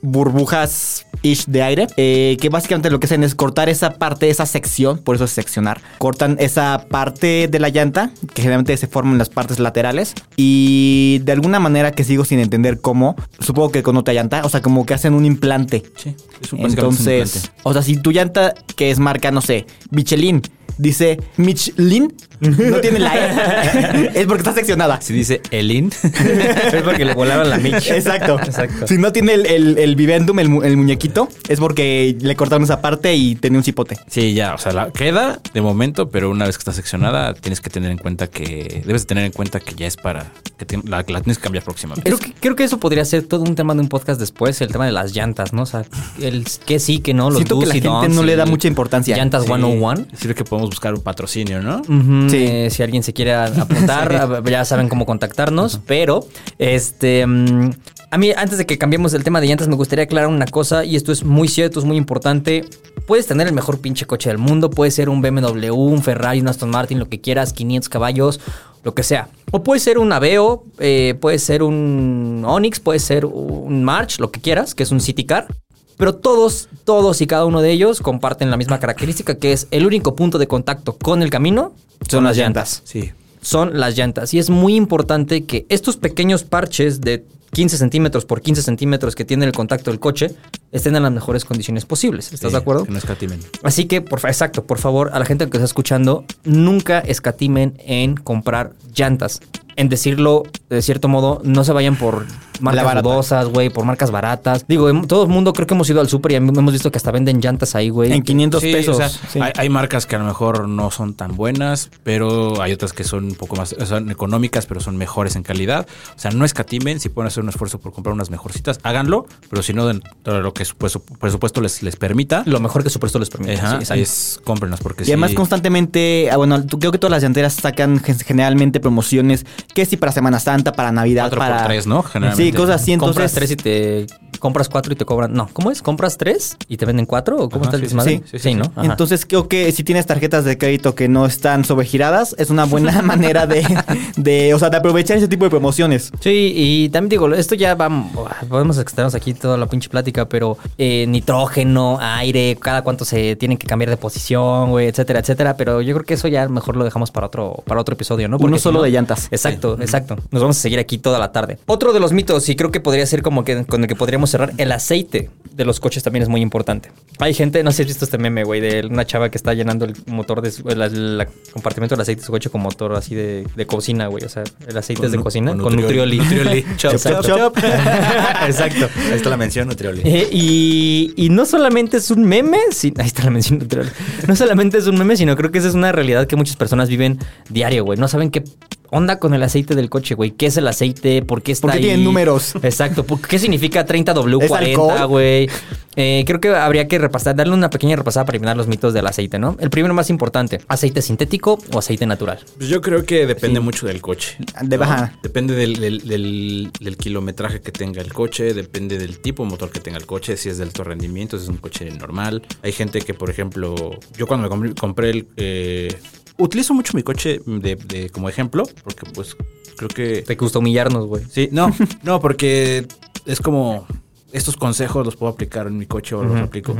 burbujas ish de aire, eh, que básicamente lo que hacen es cortar esa parte, esa sección, por eso es seccionar. Cortan esa parte de la llanta, que generalmente se forman las partes laterales, y de alguna manera que sigo sin entender cómo, supongo que con otra llanta, o sea, como que hacen un implante. Sí, es un- básicamente es un Entonces, implante. o sea, si tu llanta, que es marca, no sé, Michelin, dice Michelin, no tiene la E, es porque está seccionada. Si dice Elin. es porque le volaron la Mitch. Exacto. Exacto. Si no tiene el, el, el vivendum, el, mu- el muñequito, es porque le cortaron esa parte y tenía un cipote. Sí, ya, o sea, la queda de momento, pero una vez que está seccionada, tienes que tener en cuenta que debes de tener en cuenta que ya es para que te- la, la tienes que cambiar próximamente. Creo que, creo que eso podría ser todo un tema de un podcast después, el tema de las llantas, ¿no? O sea, el que sí, que no, los Siento que do's la y gente don'ts no le y da mucha importancia. Llantas Sí, 101. Sirve que podemos buscar un patrocinio, ¿no? Ujú, Sí. eh, si alguien se quiere apuntar, ya saben cómo contactarnos. Pero, este. mm, a mí, antes de que cambiemos el tema de llantas, me gustaría aclarar una cosa, y esto es muy cierto, es muy importante. Puedes tener el mejor pinche coche del mundo, puede ser un BMW, un Ferrari, un Aston Martin, lo que quieras, 500 caballos, lo que sea. O puede ser un Aveo, eh, puede ser un Onix, puede ser un March, lo que quieras, que es un City Car. Pero todos, todos y cada uno de ellos comparten la misma característica, que es el único punto de contacto con el camino son las llantas. Sí. Son las llantas. Y es muy importante que estos pequeños parches de 15 centímetros por 15 centímetros que tiene el contacto del coche estén en las mejores condiciones posibles. ¿Estás Sí, de acuerdo? Que no escatimen. Así que, por, fa- exacto, por favor, a la gente que está escuchando, nunca escatimen en comprar llantas. En decirlo de cierto modo, no se vayan por marcas dudosas, güey, por marcas baratas. Digo, todo el mundo creo que hemos ido al súper y hemos visto que hasta venden llantas ahí, güey. En 500 Sí, pesos. o sea, Sí. hay, hay marcas que a lo mejor no son tan buenas, pero hay otras que son un poco más, son económicas, pero son mejores en calidad. O sea, no escatimen, si pueden hacer un esfuerzo por comprar unas mejorcitas, háganlo, pero si no, dentro de lo que su presu- presupuesto les, les permita, Lo mejor que su presupuesto les permite. ajá, sí, es cómprenlas porque Y además sí- constantemente, ah, bueno, creo que todas las llanteras sacan gen- generalmente promociones, que si para Semana Santa, para Navidad, Cuatro por para... tres, ¿no? Generalmente. Sí, cosas así, entonces... compras tres y te compras cuatro y te cobran. No, ¿cómo es? ¿Compras tres y te venden cuatro? ¿O cómo Ajá, está el sí, sí, desmadre? sí, Sí, ¿no? Ajá. Entonces creo que si tienes tarjetas de crédito que no están sobregiradas, es una buena manera de, de, o sea, de aprovechar ese tipo de promociones. Sí, y también digo, esto ya va, podemos extendernos aquí toda la pinche plática, pero eh, nitrógeno, aire, cada cuánto se tienen que cambiar de posición, güey, etcétera, etcétera, pero yo creo que eso ya mejor lo dejamos para otro, para otro episodio, ¿no? Uno si solo no- de llantas. Exacto, exacto. Nos vamos a seguir aquí toda la tarde. Otro de los mitos, y creo que podría ser como que con el que podríamos cerrar, el aceite de los coches también es muy importante. Hay gente, no sé si has visto este meme, güey, de una chava que está llenando el motor de su, el, el compartimento del aceite de su coche con motor así de, de cocina, güey. O sea, el aceite es de cocina con, con nutrioli. nutrioli. Chop, Exacto. chop, chop. Exacto. Ahí está la mención, Nutrioli. Eh, y, y no solamente es un meme, sí, ahí está la mención Nutrioli. No solamente es un meme, sino creo que esa es una realidad que muchas personas viven diario, güey. No saben qué onda con el aceite del coche, güey. ¿Qué es el aceite? ¿Por qué está ¿Por qué ahí? tiene números? Exacto. ¿Por ¿Qué significa ¿Es 30W40, alcohol? güey? Eh, creo que habría que repasar, darle una pequeña repasada para eliminar los mitos del aceite, ¿no? El primero más importante, ¿aceite sintético o aceite natural? Pues yo creo que depende mucho del coche. De baja. Depende del, del- del- del kilometraje que tenga el coche, depende del tipo de motor que tenga el coche, si es de alto rendimiento, si es un coche normal. Hay gente que, por ejemplo, yo cuando me compré, compré el... eh, utilizo mucho mi coche de, de- como ejemplo, porque pues creo que... Te gusta humillarnos, güey. Sí, no, no, porque es como estos consejos los puedo aplicar en mi coche o los aplico.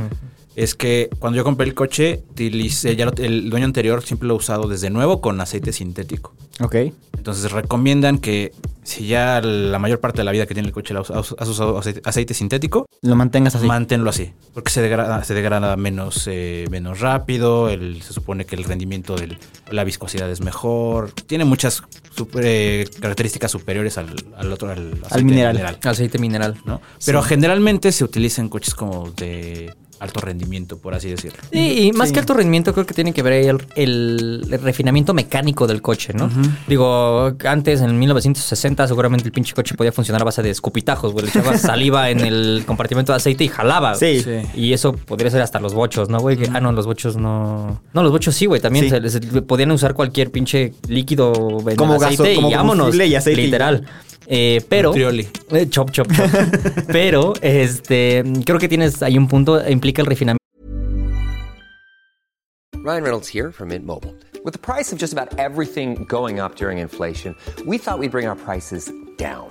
Es que cuando yo compré el coche, utilicé, ya lo- el dueño anterior siempre lo ha usado desde nuevo con aceite sintético. Ok. Entonces recomiendan que si ya la mayor parte de la vida que tiene el coche has, usado aceite, aceite sintético, Lo mantengas así. manténlo así. Porque se degrada, se degrada menos, eh, menos rápido, el- se supone que el rendimiento de la viscosidad es mejor. Tiene muchas super- eh, características superiores al, al otro, al, aceite mineral. Aceite mineral. ¿no? Pero generalmente se utiliza en coches como de alto rendimiento, por así decirlo. Sí, y más Sí. que alto rendimiento, creo que tiene que ver ahí el, el- el refinamiento mecánico del coche, ¿no? Digo, antes, en 1960, seguramente el pinche coche podía funcionar a base de escupitajos, güey. Le echabas saliva en el compartimento de aceite y jalaba. Sí. Sí. Y eso podría ser hasta los bochos, ¿no, güey? Ah, no, los bochos no. No, los bochos sí, güey. También Sí. se les- podían usar cualquier pinche líquido en Como el aceite gaso- como y vámonos. y aceite y Literal. Eh, pero. Eh, chop, chop, chop. pero, este, creo que tienes ahí un punto, implica el refinamiento Ryan Reynolds here from Mint Mobile. With the price of just about everything going up during inflation, we thought we'd bring our prices down.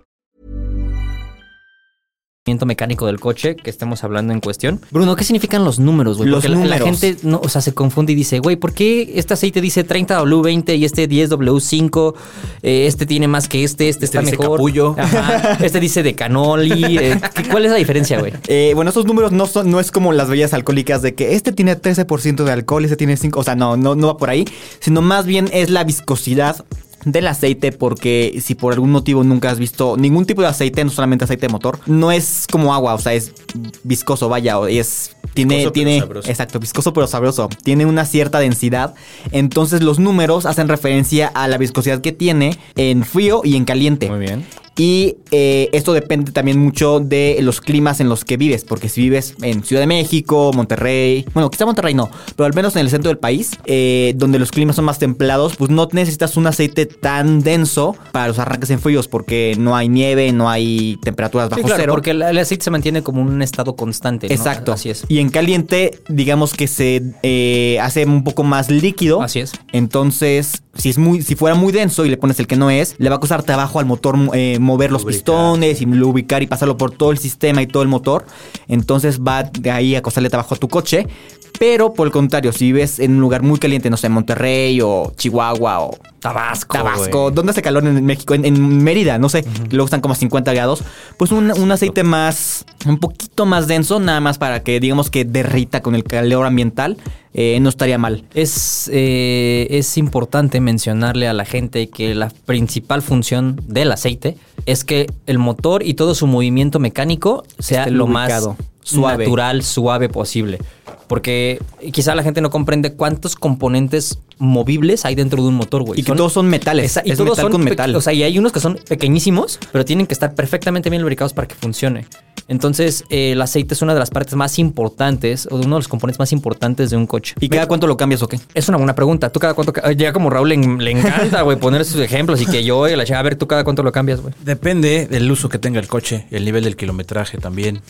mecánico del coche que estemos hablando en cuestión. Bruno, ¿qué significan los números, güey? Los Porque la- la, números. gente, no, o sea, se confunde y dice, güey, ¿por qué este aceite dice 30W20 y este 10W5? Eh, este tiene más que este, este, Este está dice mejor. capullo. Ajá. Este dice de canoli. eh, ¿qué- ¿Cuál es la diferencia, güey? Eh, bueno, esos números no son, no es como las bebidas alcohólicas de que este tiene 13% de alcohol, este tiene 5, o sea, no, no, no va por ahí, sino más bien es la viscosidad del aceite porque si por algún motivo nunca has visto ningún tipo de aceite, no solamente aceite de motor, no es como agua, o sea, es viscoso, vaya, es tiene Viscoso, tiene sabroso. exacto, viscoso pero sabroso, tiene una cierta densidad, entonces los números hacen referencia a la viscosidad que tiene en frío y en caliente. Muy bien. Y eh, esto depende también mucho de los climas en los que vives, porque si vives en Ciudad de México, Monterrey, bueno, quizá Monterrey no, pero al menos en el centro del país, eh, donde los climas son más templados, pues no necesitas un aceite tan denso para los arranques en fríos, porque no hay nieve, no hay temperaturas bajo Sí, claro, cero. porque el, el aceite se mantiene como un estado constante. ¿no? Exacto. Así es. Y en caliente, digamos que se eh, hace un poco más líquido. Así es. Entonces, si es muy, si fuera muy denso y le pones el que no es, le va a costar trabajo al motor eh, mover los pistones y lubricar y pasarlo por todo el sistema y todo el motor. Entonces va de ahí a costarle trabajo a tu coche. Pero por el contrario, si vives en un lugar muy caliente, no sé, Monterrey o Chihuahua o Tabasco. Tabasco. ¿dónde hace calor en México? En, en Mérida, no sé, luego están como a 50 grados. Pues un, un aceite más, un poquito más denso, nada más para que digamos que derrita con el calor ambiental, eh, no estaría mal. Es, eh, es importante mencionarle a la gente que la principal función del aceite es que el motor y todo su movimiento mecánico sea Esté lo más suave. natural, suave posible. Porque quizá la gente no comprende cuántos componentes movibles hay dentro de un motor, güey. Y que todos son metales, Esa- y es todos metal son con metal. O sea, y hay unos que son pequeñísimos, pero tienen que estar perfectamente bien lubricados para que funcione. Entonces, eh, el aceite es una de las partes más importantes, o de uno de los componentes más importantes de un coche. ¿Y cada cuánto lo cambias o qué? Es una buena pregunta. ¿Tú cada cuánto? Ya como Raúl le, le encanta, güey, poner sus ejemplos y que yo, oye, la chava, a ver, ¿tú cada cuánto lo cambias, güey? Depende del uso que tenga el coche, el nivel del kilometraje también.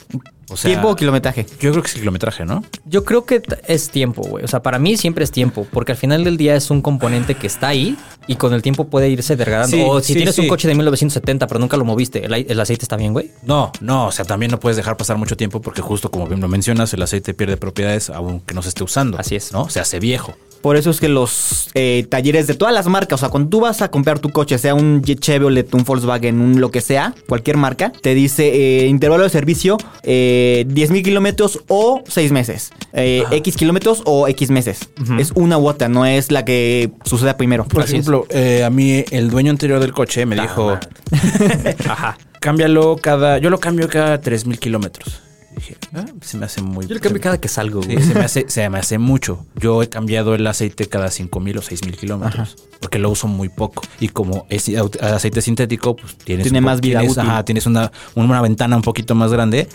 O sea, ¿Tiempo o kilometraje? Yo creo que es el kilometraje, ¿no? Yo creo que es tiempo, güey. O sea, para mí siempre es tiempo, porque al final del día es un componente que está ahí y con el tiempo puede irse degradando. Sí, o si sí, tienes un coche de 1970, pero nunca lo moviste, ¿el, el aceite está bien, güey? No, no, o sea, también no puedes dejar pasar mucho tiempo porque justo como bien lo mencionas, el aceite pierde propiedades aunque no se esté usando. Así es. ¿No? Se hace viejo. Por eso es que los eh, talleres de todas las marcas, o sea, cuando tú vas a comprar tu coche, sea un Chevrolet, un Volkswagen, un lo que sea, cualquier marca, te dice eh, intervalo de servicio eh, 10 mil kilómetros o 6 meses. Eh, X kilómetros o X meses. Es una u otra, no es la que suceda primero. Por Así ejemplo, a mí el dueño anterior del coche me dijo, Ajá. Cámbialo cada, yo lo cambio cada 3000 kilómetros. Dije, ah, se me hace muy... Yo le cambio cada que salgo, Sí, se me, hace, se me hace mucho. Yo he cambiado el aceite cada 5000 o 6000 kilómetros. Porque lo uso muy poco. Y como es aceite sintético, pues tienes. Tiene más vida tienes, útil. ajá, tienes una, una ventana un poquito más grande.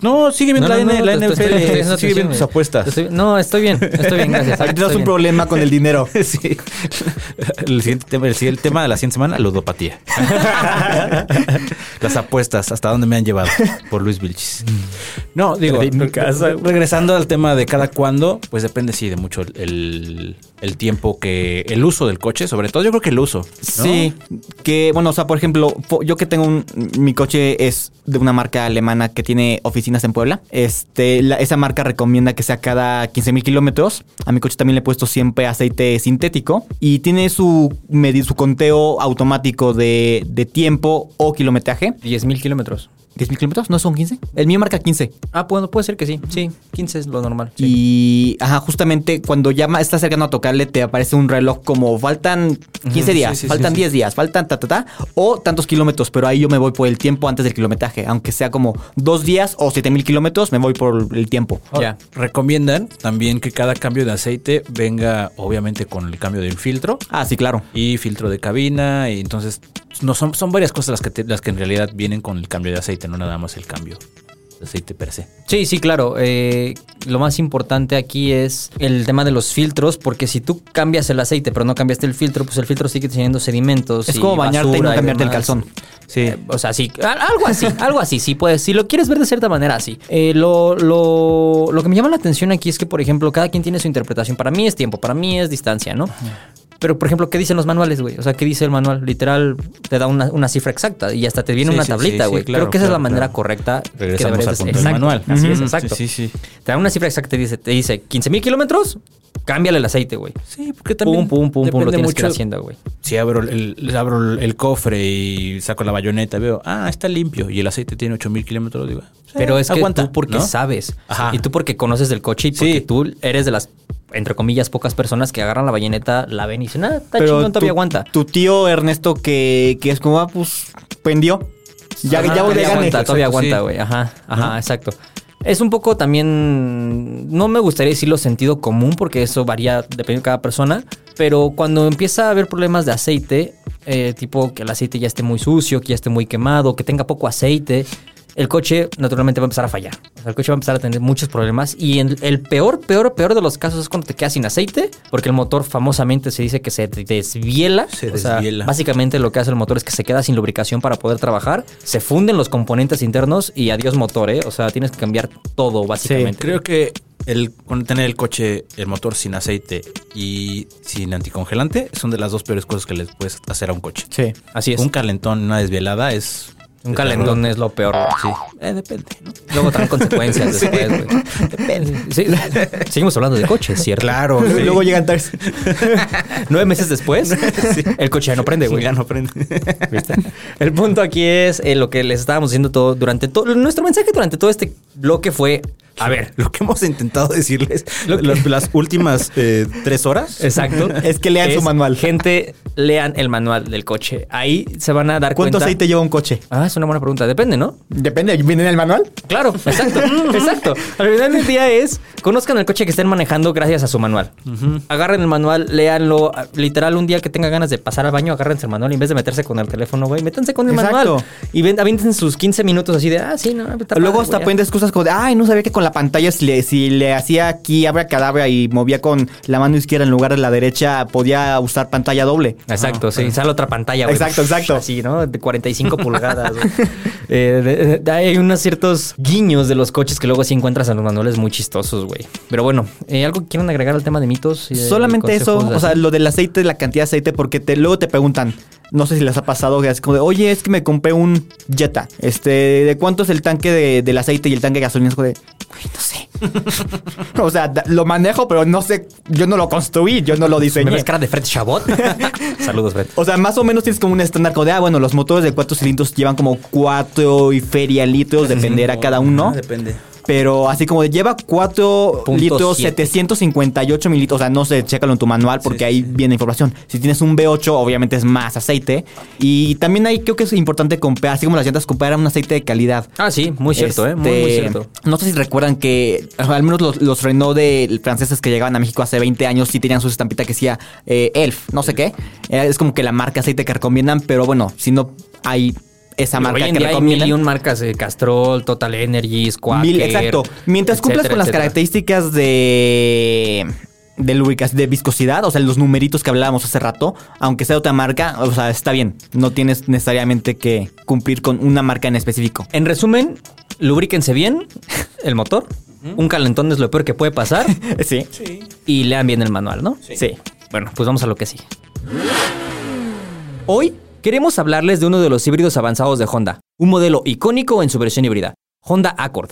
No, sigue viendo No, la, no, N- no, la te- te NFL. estoy- estoy haciendo sigue viendo tus apuestas. Estoy- no, estoy bien, estoy bien, gracias. Tienes un bien. problema con el dinero. Sí. El siguiente, tema, el siguiente tema de la siguiente semana, ludopatía. Las apuestas, hasta dónde me han llevado por Luis Vilchis. No, digo, mi casa, regresando al tema de cada cuándo, pues depende, sí, de mucho el, el tiempo que, el uso del coche, sobre todo yo creo que el uso. ¿no? Sí, que bueno, o sea, por ejemplo, yo que tengo un, mi coche es de una marca alemana que tiene oficinas en Puebla. Este, la- esa marca recomienda que sea cada 15 mil kilómetros. A mi coche también le he puesto siempre aceite sintético y tiene su, su conteo automático de, de tiempo o kilometraje. 10 mil kilómetros. ¿10 mil kilómetros? ¿No son 15? El mío marca 15. Ah, bueno, puede ser que sí. Sí, 15 es lo normal. sí. Y, ajá, justamente cuando ya estás cercano a te aparece un reloj como faltan 15 días, sí, sí, faltan sí, sí. 10 días, faltan ta, ta, ta, o tantos kilómetros, pero ahí yo me voy por el tiempo antes del kilometraje. Aunque sea como dos días o 7 mil kilómetros, me voy por el tiempo. Ya. Recomiendan también que cada cambio de aceite venga, obviamente, con el cambio del filtro Ah, sí, claro. y filtro de cabina. Y entonces no son, son varias cosas las que, te- las que en realidad vienen con el cambio de aceite, no nada más el cambio aceite per se. Sí, sí, claro. Eh, lo más importante aquí es el tema de los filtros, porque si tú cambias el aceite pero no cambiaste el filtro, pues el filtro sigue teniendo sedimentos. Es y como bañarte y no cambiarte el calzón. Sí. Eh, o sea, sí, algo así, algo así, sí, pues, si lo quieres ver de cierta manera, sí. Eh, lo, lo, lo que me llama la atención aquí es que, por ejemplo, cada quien tiene su interpretación. Para mí es tiempo, para mí es distancia, ¿no? Pero, por ejemplo, ¿qué dicen los manuales, güey? O sea, ¿qué dice el manual? Literal, te da una, una cifra exacta y hasta te viene Sí, una sí, tablita, sí, sí, güey. claro, Creo que esa es la manera claro. correcta. que Regresamos deberías al punto del manual. Así es, exacto. Sí, sí, sí. Te da una cifra exacta, te dice, te dice 15 mil kilómetros, cámbiale el aceite, güey. Sí, porque Pum, pum, pum, pum, lo tienes que ir haciendo, güey. Si abro el, abro el cofre y saco la bayoneta, veo, ah, está limpio y el aceite tiene 8000 kilómetros, digo, Pero es que aguanta, tú porque ¿no? sabes. Ajá. Y tú porque conoces del coche y porque Sí. tú eres de las, entre comillas, pocas personas que agarran la bayoneta, la ven y dicen, ah, está Pero chingón, todavía tu- aguanta. Tu tío Ernesto que, que es como, ah, pues, prendió. Ya, Ajá, ya voy todavía aguanta, todavía aguanta, sí. güey. Ajá, ajá, exacto. Es un poco también, no me gustaría decirlo sentido común porque eso varía dependiendo de cada persona, pero cuando empieza a haber problemas de aceite, eh, tipo que el aceite ya esté muy sucio, que ya esté muy quemado, que tenga poco aceite, el coche naturalmente va a empezar a fallar. O sea, el coche va a empezar a tener muchos problemas y en el peor, peor, peor de los casos es cuando te quedas sin aceite, porque el motor famosamente se dice que se desviela. Se O sea, desviela. básicamente lo que hace el motor es que se queda sin lubricación para poder trabajar, se funden los componentes internos y adiós motor, ¿eh? O sea, tienes que cambiar todo básicamente. Creo que el con tener el coche, el motor sin aceite y sin anticongelante son de las dos peores cosas que le puedes hacer a un coche. Sí. Así es. Un calentón, una desvielada es Un calentón es lo peor. Sí, eh, depende, ¿no? Luego traen consecuencias después, güey. Depende. Sí, Seguimos hablando de coches, ¿cierto? Claro, sí. Luego llegan tarde. Nueve meses después, el coche ya no prende, güey. ya no prende. ¿Viste? El punto aquí es eh, lo que les estábamos diciendo todo durante todo. Nuestro mensaje durante todo este bloque fue: a ver, Lo que hemos intentado decirles Lo que- las, las últimas eh, tres horas. exacto. Es que lean su manual. Gente, lean el manual del coche. Ahí se van a dar ¿Cuánto cuenta. aceite lleva un coche? Ah, es una buena pregunta. Depende, ¿no? Depende, ¿viene en el manual? Claro, exacto, exacto. Al final del día es, conozcan el coche que estén manejando gracias a su manual. Agarren el manual, léanlo. Literal, un día que tenga ganas de pasar al baño, agárrense el manual y en vez de meterse con el teléfono, güey, métanse con el Exacto. manual. Y ven, avienten sus 15 minutos así de, ah, sí, no, está Luego padre, hasta aprendes cosas como de, ay, no sabía que con la pantalla si le, si le hacía aquí abra cadabra y movía con la mano izquierda en lugar de la derecha, podía usar pantalla doble. Exacto, sí, sale otra pantalla, güey. Exacto, exacto. Así, ¿no? De 45 pulgadas. Eh, de- de- hay unos ciertos guiños de los coches que luego sí encuentras en los manuales muy chistosos, güey. Pero bueno, eh, ¿algo que quieran agregar al tema de mitos? y de Solamente eso, o sea, lo del aceite, la cantidad de aceite, porque te, luego te preguntan, no sé si les ha pasado, que es como de, oye, es que me compré un Jetta, este, ¿de cuánto es el tanque de- del aceite y el tanque de gasolina? Es como de, "Güey, no sé. o sea, lo manejo, pero no sé, yo no lo construí, yo no lo ¿Me diseñé. ves cara de Fred Chabot? Saludos, Fred. O sea, más o menos tienes como un estándar de, ah, bueno, los motores de cuatro cilindros llevan como cuatro y feria litros, dependerá cada uno. Ah, depende. Pero así como de, lleva 4 Punto litros, siete. 758 mililitros. O sea, no sé, chécalo en tu manual porque ahí viene información. Si tienes un V8, obviamente es más aceite. Y también ahí creo que es importante comprar, así como las llantas, comprar un aceite de calidad. Ah, sí, muy cierto, ¿eh? Muy, muy Este, cierto. No sé si recuerdan que al menos los, los Renault de franceses que llegaban a México hace 20 años sí tenían su estampita que decía eh, Elf, no sé qué. Eh, es como que la marca aceite que recomiendan, pero bueno, si no hay esa marca Hoy en que día hay mil y un marcas, eh, Castrol, Total Energies, Quaker. Mil, exacto. Mientras cumplas etcétera, con las características de de lubricación, de viscosidad, o sea, los numeritos que hablábamos hace rato, aunque sea otra marca, o sea, está bien. No tienes necesariamente que cumplir con una marca en específico. En resumen, lubríquense bien el motor. Un calentón es lo peor que puede pasar. Sí. y lean bien el manual, ¿no? Sí. Bueno, pues vamos a lo que sigue. Hoy queremos hablarles de uno de los híbridos avanzados de Honda, un modelo icónico en su versión híbrida, Honda Accord.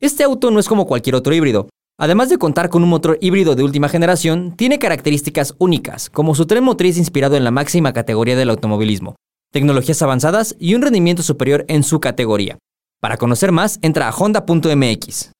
Este auto no es como cualquier otro híbrido. Además de contar con un motor híbrido de última generación, tiene características únicas, como su tren motriz inspirado en la máxima categoría del automovilismo, tecnologías avanzadas y un rendimiento superior en su categoría. Para conocer más, entra a honda.mx.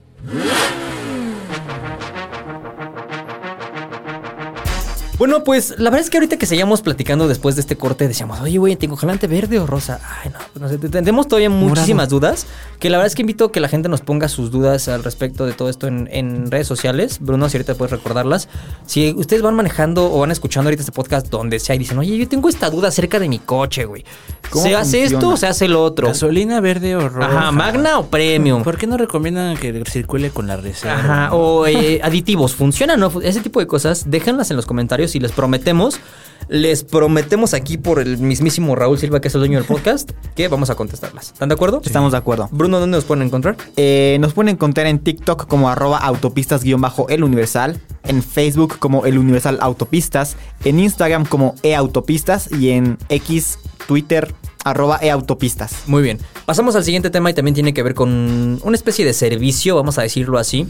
Bueno, pues la verdad es que ahorita que seguíamos platicando después de este corte, decíamos, oye, güey, ¿tengo jalante verde o rosa? Ay, no, pues no sé, te- tenemos todavía muchísimas dudas. Que la verdad es que invito a que la gente nos ponga sus dudas al respecto de todo esto en, en redes sociales. Bruno, si ahorita puedes recordarlas. Si ustedes van manejando o van escuchando ahorita este podcast donde sea y dicen, oye, yo tengo esta duda acerca de mi coche, güey. ¿Cómo ¿Se hace esto o se hace lo otro? ¿Gasolina verde o roja? Ajá, magna o premium. ¿Por qué no recomiendan que circule con la reserva? Ajá, o eh, aditivos, ¿funcionan o no? Ese tipo de cosas, déjenlas en los comentarios y les prometemos, les prometemos aquí por el mismísimo Raúl Silva, que es el dueño del podcast, que vamos a contestarlas. ¿Están de acuerdo? Estamos de acuerdo. Bruno, ¿dónde nos pueden encontrar? Eh, nos pueden encontrar en TikTok como arroba autopistas-el universal, en Facebook como el universal autopistas, en Instagram como eautopistas y en X, Twitter, arroba eautopistas. Muy bien. Pasamos al siguiente tema y también tiene que ver con una especie de servicio, vamos a decirlo así.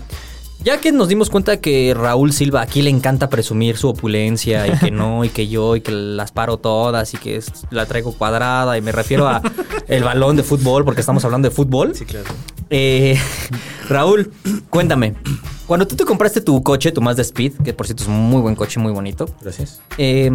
Ya que nos dimos cuenta que Raúl Silva aquí le encanta presumir su opulencia y que no, y que yo, y que las paro todas y que es- la traigo cuadrada, y me refiero a el balón de fútbol, porque estamos hablando de fútbol. Sí, claro. Eh, Raúl, cuéntame. Cuando tú te compraste tu coche, tu Mazda Speed, que por cierto es un muy buen coche, muy bonito. Gracias. Eh,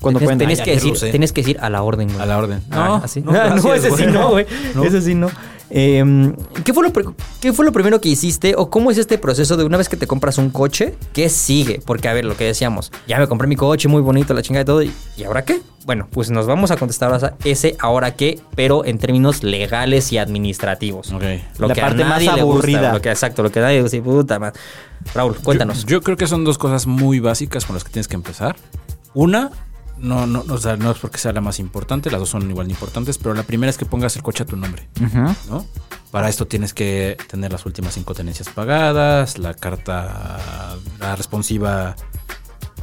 Cuando tenías, Ah, que decir, tenías que decir a la orden, güey. A la orden. Ah, ¿así? no, Ah, no, ese sí no, güey. No. Ese sí no. Eh, ¿qué, fue lo, ¿Qué fue lo primero que hiciste o cómo es este proceso de una vez que te compras un coche? ¿Qué sigue? Porque, a ver, lo que decíamos, ya me compré mi coche muy bonito, la chingada de todo, ¿y, ¿y ahora qué? Bueno, pues nos vamos a contestar a ese ahora qué, pero en términos legales y administrativos. Ok. Lo La que a parte más nadie le gusta, aburrida. lo que, exacto, lo que nadie dice, puta madre. Raúl, cuéntanos. Yo, yo creo que son dos cosas muy básicas con las que tienes que empezar. Una, no, no, o sea, no es porque sea la más importante, las dos son igual de importantes, pero la primera es que pongas el coche a tu nombre, ¿no? Para esto tienes que tener las últimas cinco tenencias pagadas, la carta la responsiva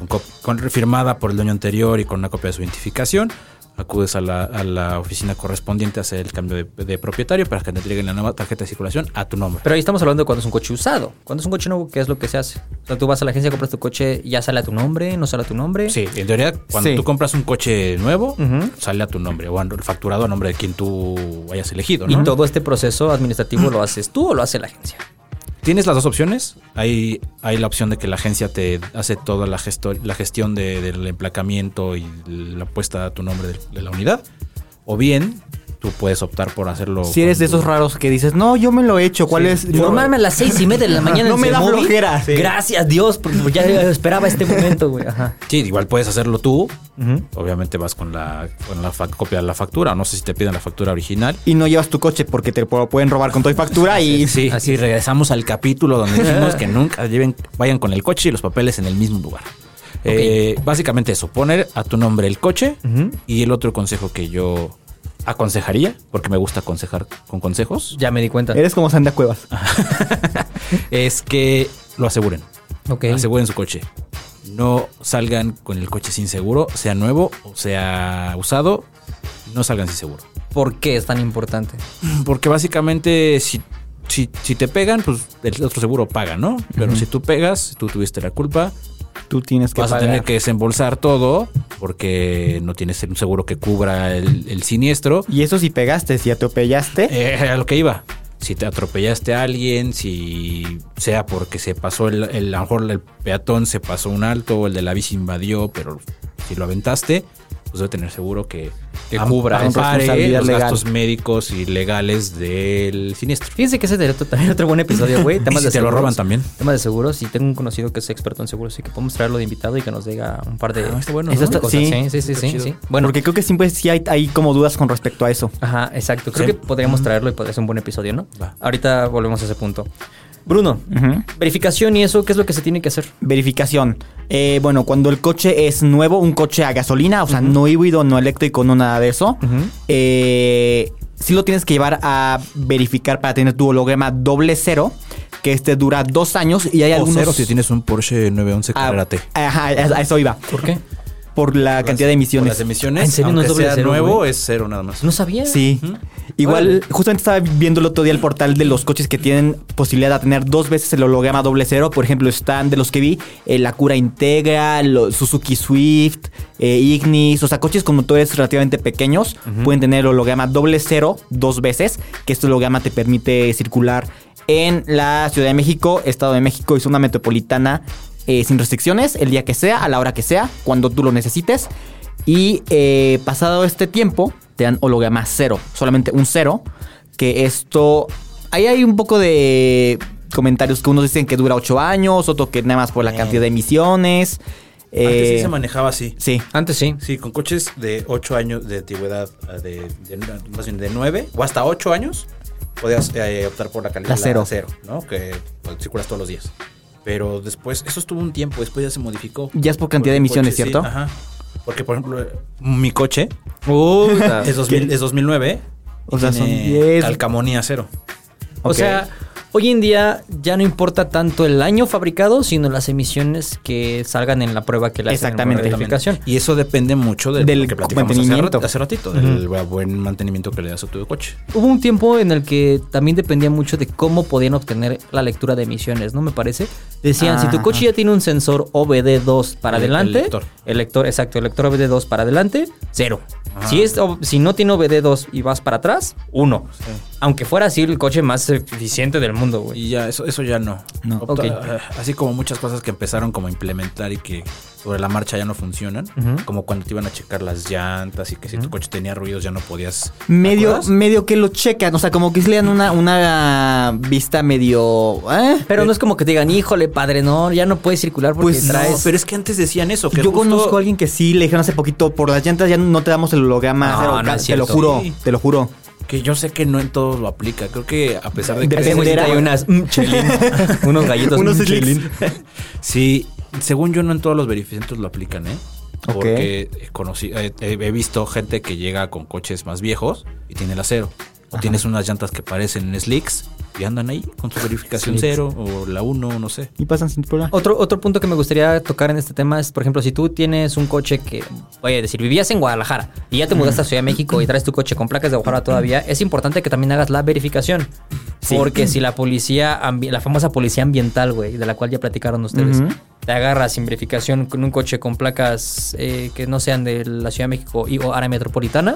con, con- firmada por el dueño anterior y con una copia de su identificación. Acudes a la, a la oficina correspondiente a hacer el cambio de, de propietario para que te entreguen la nueva tarjeta de circulación a tu nombre. Pero ahí estamos hablando de cuando es un coche usado. Cuando es un coche nuevo, ¿qué es lo que se hace? O sea, tú vas a la agencia, compras tu coche, ya sale a tu nombre, no sale a tu nombre. Sí, en teoría, cuando Sí. tú compras un coche nuevo, sale a tu nombre o facturado a nombre de quien tú hayas elegido, ¿no? Y todo este proceso administrativo lo haces tú o lo hace la agencia. Tienes las dos opciones. Hay, hay la opción de que la agencia te hace toda la, la gestión de- del emplacamiento y la puesta a tu nombre de la unidad. O bien, tú puedes optar por hacerlo. Si eres de tu- esos raros que dices, no, yo me lo he hecho, ¿cuál es? No mames, a las seis y media de la mañana No me da flojera. Sí. Gracias Dios, porque ya esperaba este momento, güey. Ajá. Sí, igual puedes hacerlo tú. Obviamente vas con la, con la copia de la factura. No sé si te piden la factura original. Y no llevas tu coche porque te lo pueden robar con toda factura y... Sí, así regresamos al capítulo donde dijimos que nunca lleven, vayan con el coche y los papeles en el mismo lugar. Eh, básicamente eso, poner a tu nombre el coche y el otro consejo que yo aconsejaría, porque me gusta aconsejar con consejos, Ya me di cuenta. Eres como Sandra Cuevas. es que lo aseguren. Ok. Aseguren su coche. No salgan con el coche sin seguro, sea nuevo o sea usado, no salgan sin seguro. ¿Por qué es tan importante? Porque básicamente si, si, si te pegan, pues el otro seguro paga, ¿no? Pero si tú pegas, tú tuviste la culpa, Tú tienes que vas a tener que desembolsar todo porque no tienes un seguro que cubra el, el siniestro. Y eso si pegaste, si atropellaste. Eh, a lo que iba. Si te atropellaste a alguien, si sea porque se pasó el, el- a lo mejor el peatón se pasó un alto, el de la bici invadió, pero si lo aventaste, pues debe tener seguro que, cubra. ampare los legal. gastos médicos y legales del siniestro. Fíjense que ese es también otro buen episodio, güey. Temas Y de si te lo seguros. roban también. Temas de seguros. Y tengo un conocido que es experto en seguros, así que podemos traerlo de invitado y que nos diga un par de, Ah, está bueno, de ¿no? cosas. Sí, sí, sí. Bueno, Porque creo que siempre sí hay, hay como dudas con respecto a eso. Ajá, exacto. Creo Sí. que podríamos traerlo y podría ser un buen episodio, ¿no? Va. Ahorita volvemos a ese punto. Bruno, verificación y eso, ¿qué es lo que se tiene que hacer? Verificación. Eh, bueno, cuando el coche es nuevo, un coche a gasolina, o sea, no híbrido, no eléctrico, no nada de eso, eh, sí lo tienes que llevar a verificar para tener tu holograma doble cero, que este dura dos años y hay O algunos... cero si tienes un Porsche 911 Ah, Carrera T. Ajá, a a eso iba. ¿Por qué? Por la cantidad de Por emisiones. las emisiones, ¿en serio no es aunque doble sea cero, nuevo, es cero nada más. No sabía. Sí. Igual, Órale. justamente estaba viendo el otro día el portal de los coches que tienen posibilidad de tener dos veces el holograma doble cero. Por ejemplo, están de los que vi, eh, la Cura Integra, lo- Suzuki Swift, eh, Ignis, o sea, coches con motores relativamente pequeños pueden tener el holograma doble cero dos veces, que este holograma te permite circular en la Ciudad de México, Estado de México y zona metropolitana eh, sin restricciones, el día que sea, a la hora que sea, cuando tú lo necesites. Y eh, pasado este tiempo, te dan holograma cero, solamente un cero. Que esto. Ahí hay un poco de comentarios que unos dicen que dura 8 años, otro que nada más por la cantidad de emisiones. Antes sí Eh, se manejaba así. sí. Antes sí. Sí, con coches de 8 años de antigüedad, eh, de, de, más bien de 9 o hasta 8 años, podías eh, optar por la calidad La cero. ¿no? Que circulas todos los días. Pero después, eso estuvo un tiempo, después ya se modificó. Ya es por cantidad de emisiones, coche, sí, ¿cierto? ajá. Porque, por ejemplo, mi coche Puta. es, 2000 es 2009. y O sea, son tiene 10. calcamonía cero. O sea, hoy en día ya no importa tanto el año fabricado, sino las emisiones que salgan en la prueba que le hacen en la Exactamente. verificación. Y eso depende mucho del, Del que mantenimiento. Hace, ratito, del buen mantenimiento que le das a tu coche. Hubo un tiempo en el que también dependía mucho de cómo podían obtener la lectura de emisiones, ¿no? Me parece. Decían, si tu Ajá. coche ya tiene un sensor OBD2 para El- adelante, el lector. el lector, exacto, el lector OBD2 para adelante, cero. Si, es, si no tiene OBD2 y vas para atrás, uno. Aunque fuera así el coche más eficiente del mundo, güey. Y ya, eso, eso ya no. No. Opta- eh, Así como muchas cosas que empezaron como a implementar y que sobre la marcha ya no funcionan. Como cuando te iban a checar las llantas y que si tu coche tenía ruidos ya no podías. ¿te Medio, medio que lo checan, o sea, como que le dan una, una vista medio... ¿eh? Pero no es como que te digan, híjole, padre, no, ya no puedes circular porque Pues traes... No, pero es que antes decían eso. Que Yo justo- conozco a alguien que sí le dijeron hace poquito, por las llantas ya no te damos el holograma. No, cero, no es te lo juro, Sí. te lo juro. Que yo sé que no en todos lo aplica. Creo que a pesar de que. Dependerá. trae unas mm, chelín, unos gallitos Unos mm, chelín. Sí, según yo no en todos los verificantes lo aplican, ¿eh? Porque he, eh, he- he visto gente que llega con coches más viejos y tiene el acero. O tienes unas llantas que parecen slicks y andan ahí con su verificación Slicks. cero o la 1, no sé. Y pasan sin problema. Otro, otro punto que me gustaría tocar en este tema es, por ejemplo, si tú tienes un coche que, oye, decir, vivías en Guadalajara y ya te mudaste a Ciudad de México y traes tu coche con placas de Guadalajara todavía, es importante que también hagas la verificación. Porque si la policía, la famosa policía ambiental, güey, de la cual ya platicaron ustedes, te agarras sin verificación con un coche con placas eh, que no sean de la Ciudad de México y o área metropolitana,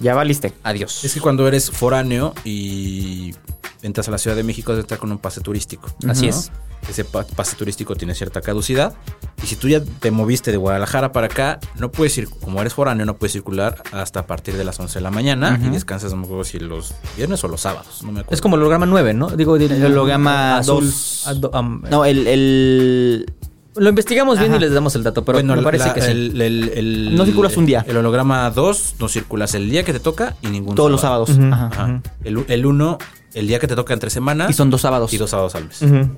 Ya valiste. adiós. Es que cuando eres foráneo y entras a la Ciudad de México, debes estar con un pase turístico. Así ¿no? es. Ese pa- pase turístico tiene cierta caducidad. Y si tú ya te moviste de Guadalajara para acá, no puedes ir, como eres foráneo, no puedes circular hasta a partir de las 11 de la mañana y descansas, no me acuerdo si los viernes o los sábados. No me acuerdo. Es como el holograma 9, ¿no? Digo, El holograma azul. 2. Do- am- No, el... el... Lo investigamos bien Ajá. y les damos el dato, pero Bueno, me parece la- que sí. el, el- el- No circulas un día. El holograma 2 no circulas el día que te toca y ningún Todos los sábado. sábados. Ujú. Ajá. Ajá. El, el 1, el día que te toca entre semana. Y son dos sábados. Y dos sábados al mes. Ujú.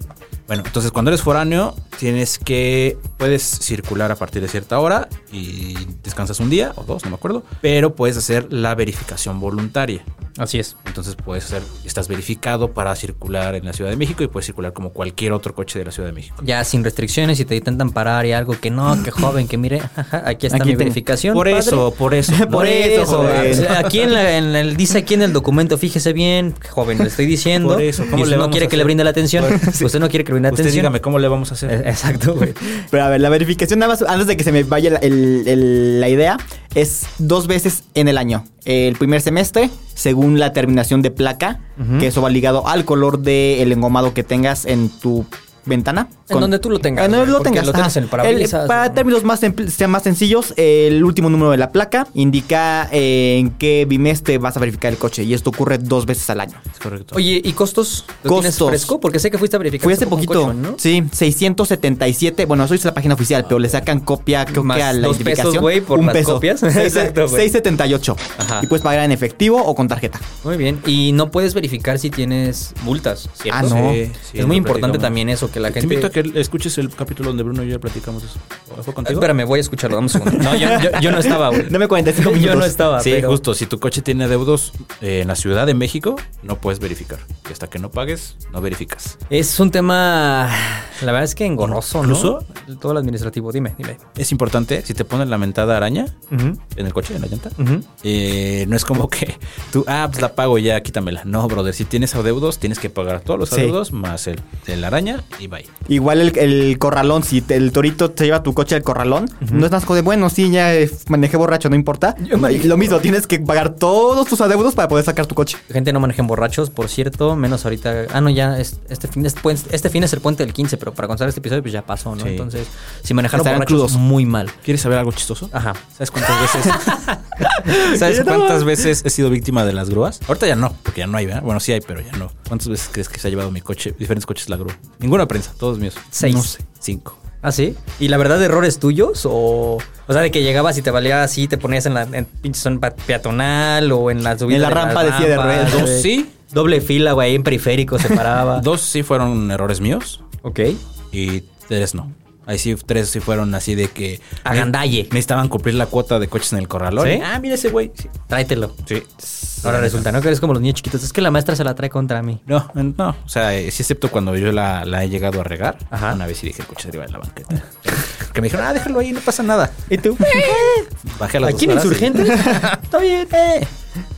Bueno, entonces cuando eres foráneo, tienes que. Puedes circular a partir de cierta hora y descansas un día o dos, no me acuerdo. Pero puedes hacer la verificación voluntaria. Así es. Entonces puedes hacer. Estás verificado para circular en la Ciudad de México y puedes circular como cualquier otro coche de la Ciudad de México. Ya sin restricciones y te intentan parar y algo que no, que joven, que mire, jaja, aquí está Aquí mi verificación. Por padre. eso, por eso. Por eso, joven. Aquí en, la- en el, dice aquí en el documento, fíjese bien, joven, le estoy diciendo. Por eso, ¿cómo y usted le no quiere que le brinde la atención. Sí. Usted no quiere que Usted atención. dígame cómo le vamos a hacer. Eh, Exacto, güey. Pero a ver, la verificación nada más, antes de que se me vaya la, el- el- la idea, es dos veces en el año. El primer semestre, según la terminación de placa, que eso va ligado al color del engomado que tengas en tu ventana. En donde tú lo tengas, En donde lo tengas. lo tienes ajá. en el parabrisas, El- para ¿no? términos más, sean más sencillos, el último número de la placa indica eh, en qué bimestre vas a verificar el coche. Y esto ocurre dos veces al año. Es correcto. Oye, ¿y costos? ¿Lo tienes Costos. fresco? Porque sé que fuiste a verificar. Fui hace poquito, coche, ¿no? sí, 677. Bueno, eso es la página oficial, pero le sacan copia, creo Más que a la dos pesos, identificación. güey, por un las peso. copias. Seis- Exacto, güey. 678. Ajá. Y puedes pagar en efectivo o con tarjeta. Muy bien. Y no puedes verificar si tienes multas, ¿cierto? Ah, no. Sí, sí, es muy importante también eso, que la Te gente... invito a que escuches el capítulo donde Bruno y yo platicamos de eso. ¿Fue contigo? Espérame, voy a escucharlo, dame un segundo. No, yo, yo- yo no estaba, güey. Dame 45 Yo no estaba, Sí, pero... justo. Si tu coche tiene deudos eh, en la Ciudad de México, no puedes verificar. Y hasta que no pagues, no verificas. Es un tema, la verdad es que engorroso, ¿no? Incluso- Todo lo administrativo, dime, dime. Es importante, si te ponen la mentada araña en el coche, en la llanta, eh, no es como que tú, ah, pues la pago ya, quítamela. No, brother, si tienes adeudos, tienes que pagar todos los Sí. adeudos más el de la araña Igual el, el corralón, si te- el torito te lleva tu coche al corralón, no es más de, bueno, sí, ya eh, manejé borracho, no importa. Y lo mismo, tienes que pagar todos tus adeudos para poder sacar tu coche. Gente, no manejen borrachos, por cierto, menos ahorita. Ah, no, ya, es- este fin, es, este fin es el puente del 15, pero para contar este episodio, pues ya pasó, ¿no? Sí. Entonces, si manejaron Estarán borrachos, crudos. muy mal. ¿Quieres saber algo chistoso? Ajá. ¿Sabes cuántas veces? ¿Sabes cuántas veces he sido víctima de las grúas? Ahorita ya no, porque ya no hay, ¿verdad? Bueno, sí hay, pero ya no. ¿Cuántas veces crees que se ha llevado mi coche, diferentes coches la grúa? Ninguna prensa, todos míos. Seis. No sé, cinco. ¿Ah, sí? ¿Y la verdad, errores tuyos? O, o sea, de que llegabas y te valía así, te ponías en la en pinche zona peatonal o en la subida. En la de rampa de silla de ruedas. Dos sí. Doble fila, güey, en periférico se paraba. Dos sí fueron errores míos Ok. y tres no. Ahí sí, tres sí fueron así de que... Agandalle. Necesitaban cumplir la cuota de coches en el corralón. ¿Sí? Ah, mira ese güey. Sí. Tráetelo. Sí. Ahora resulta, ¿no? Que eres como los niños chiquitos. Es que la maestra se la trae contra mí. No, no. O sea, eh, sí, excepto cuando yo la, la he llegado a regar. Ajá. Una vez sí dejé el coche arriba de la banqueta. que me dijeron, ah, déjalo ahí, no pasa nada. ¿Y tú? Bajé a las ¿Aquí en horas y- Insurgentes? Está bien. Eh.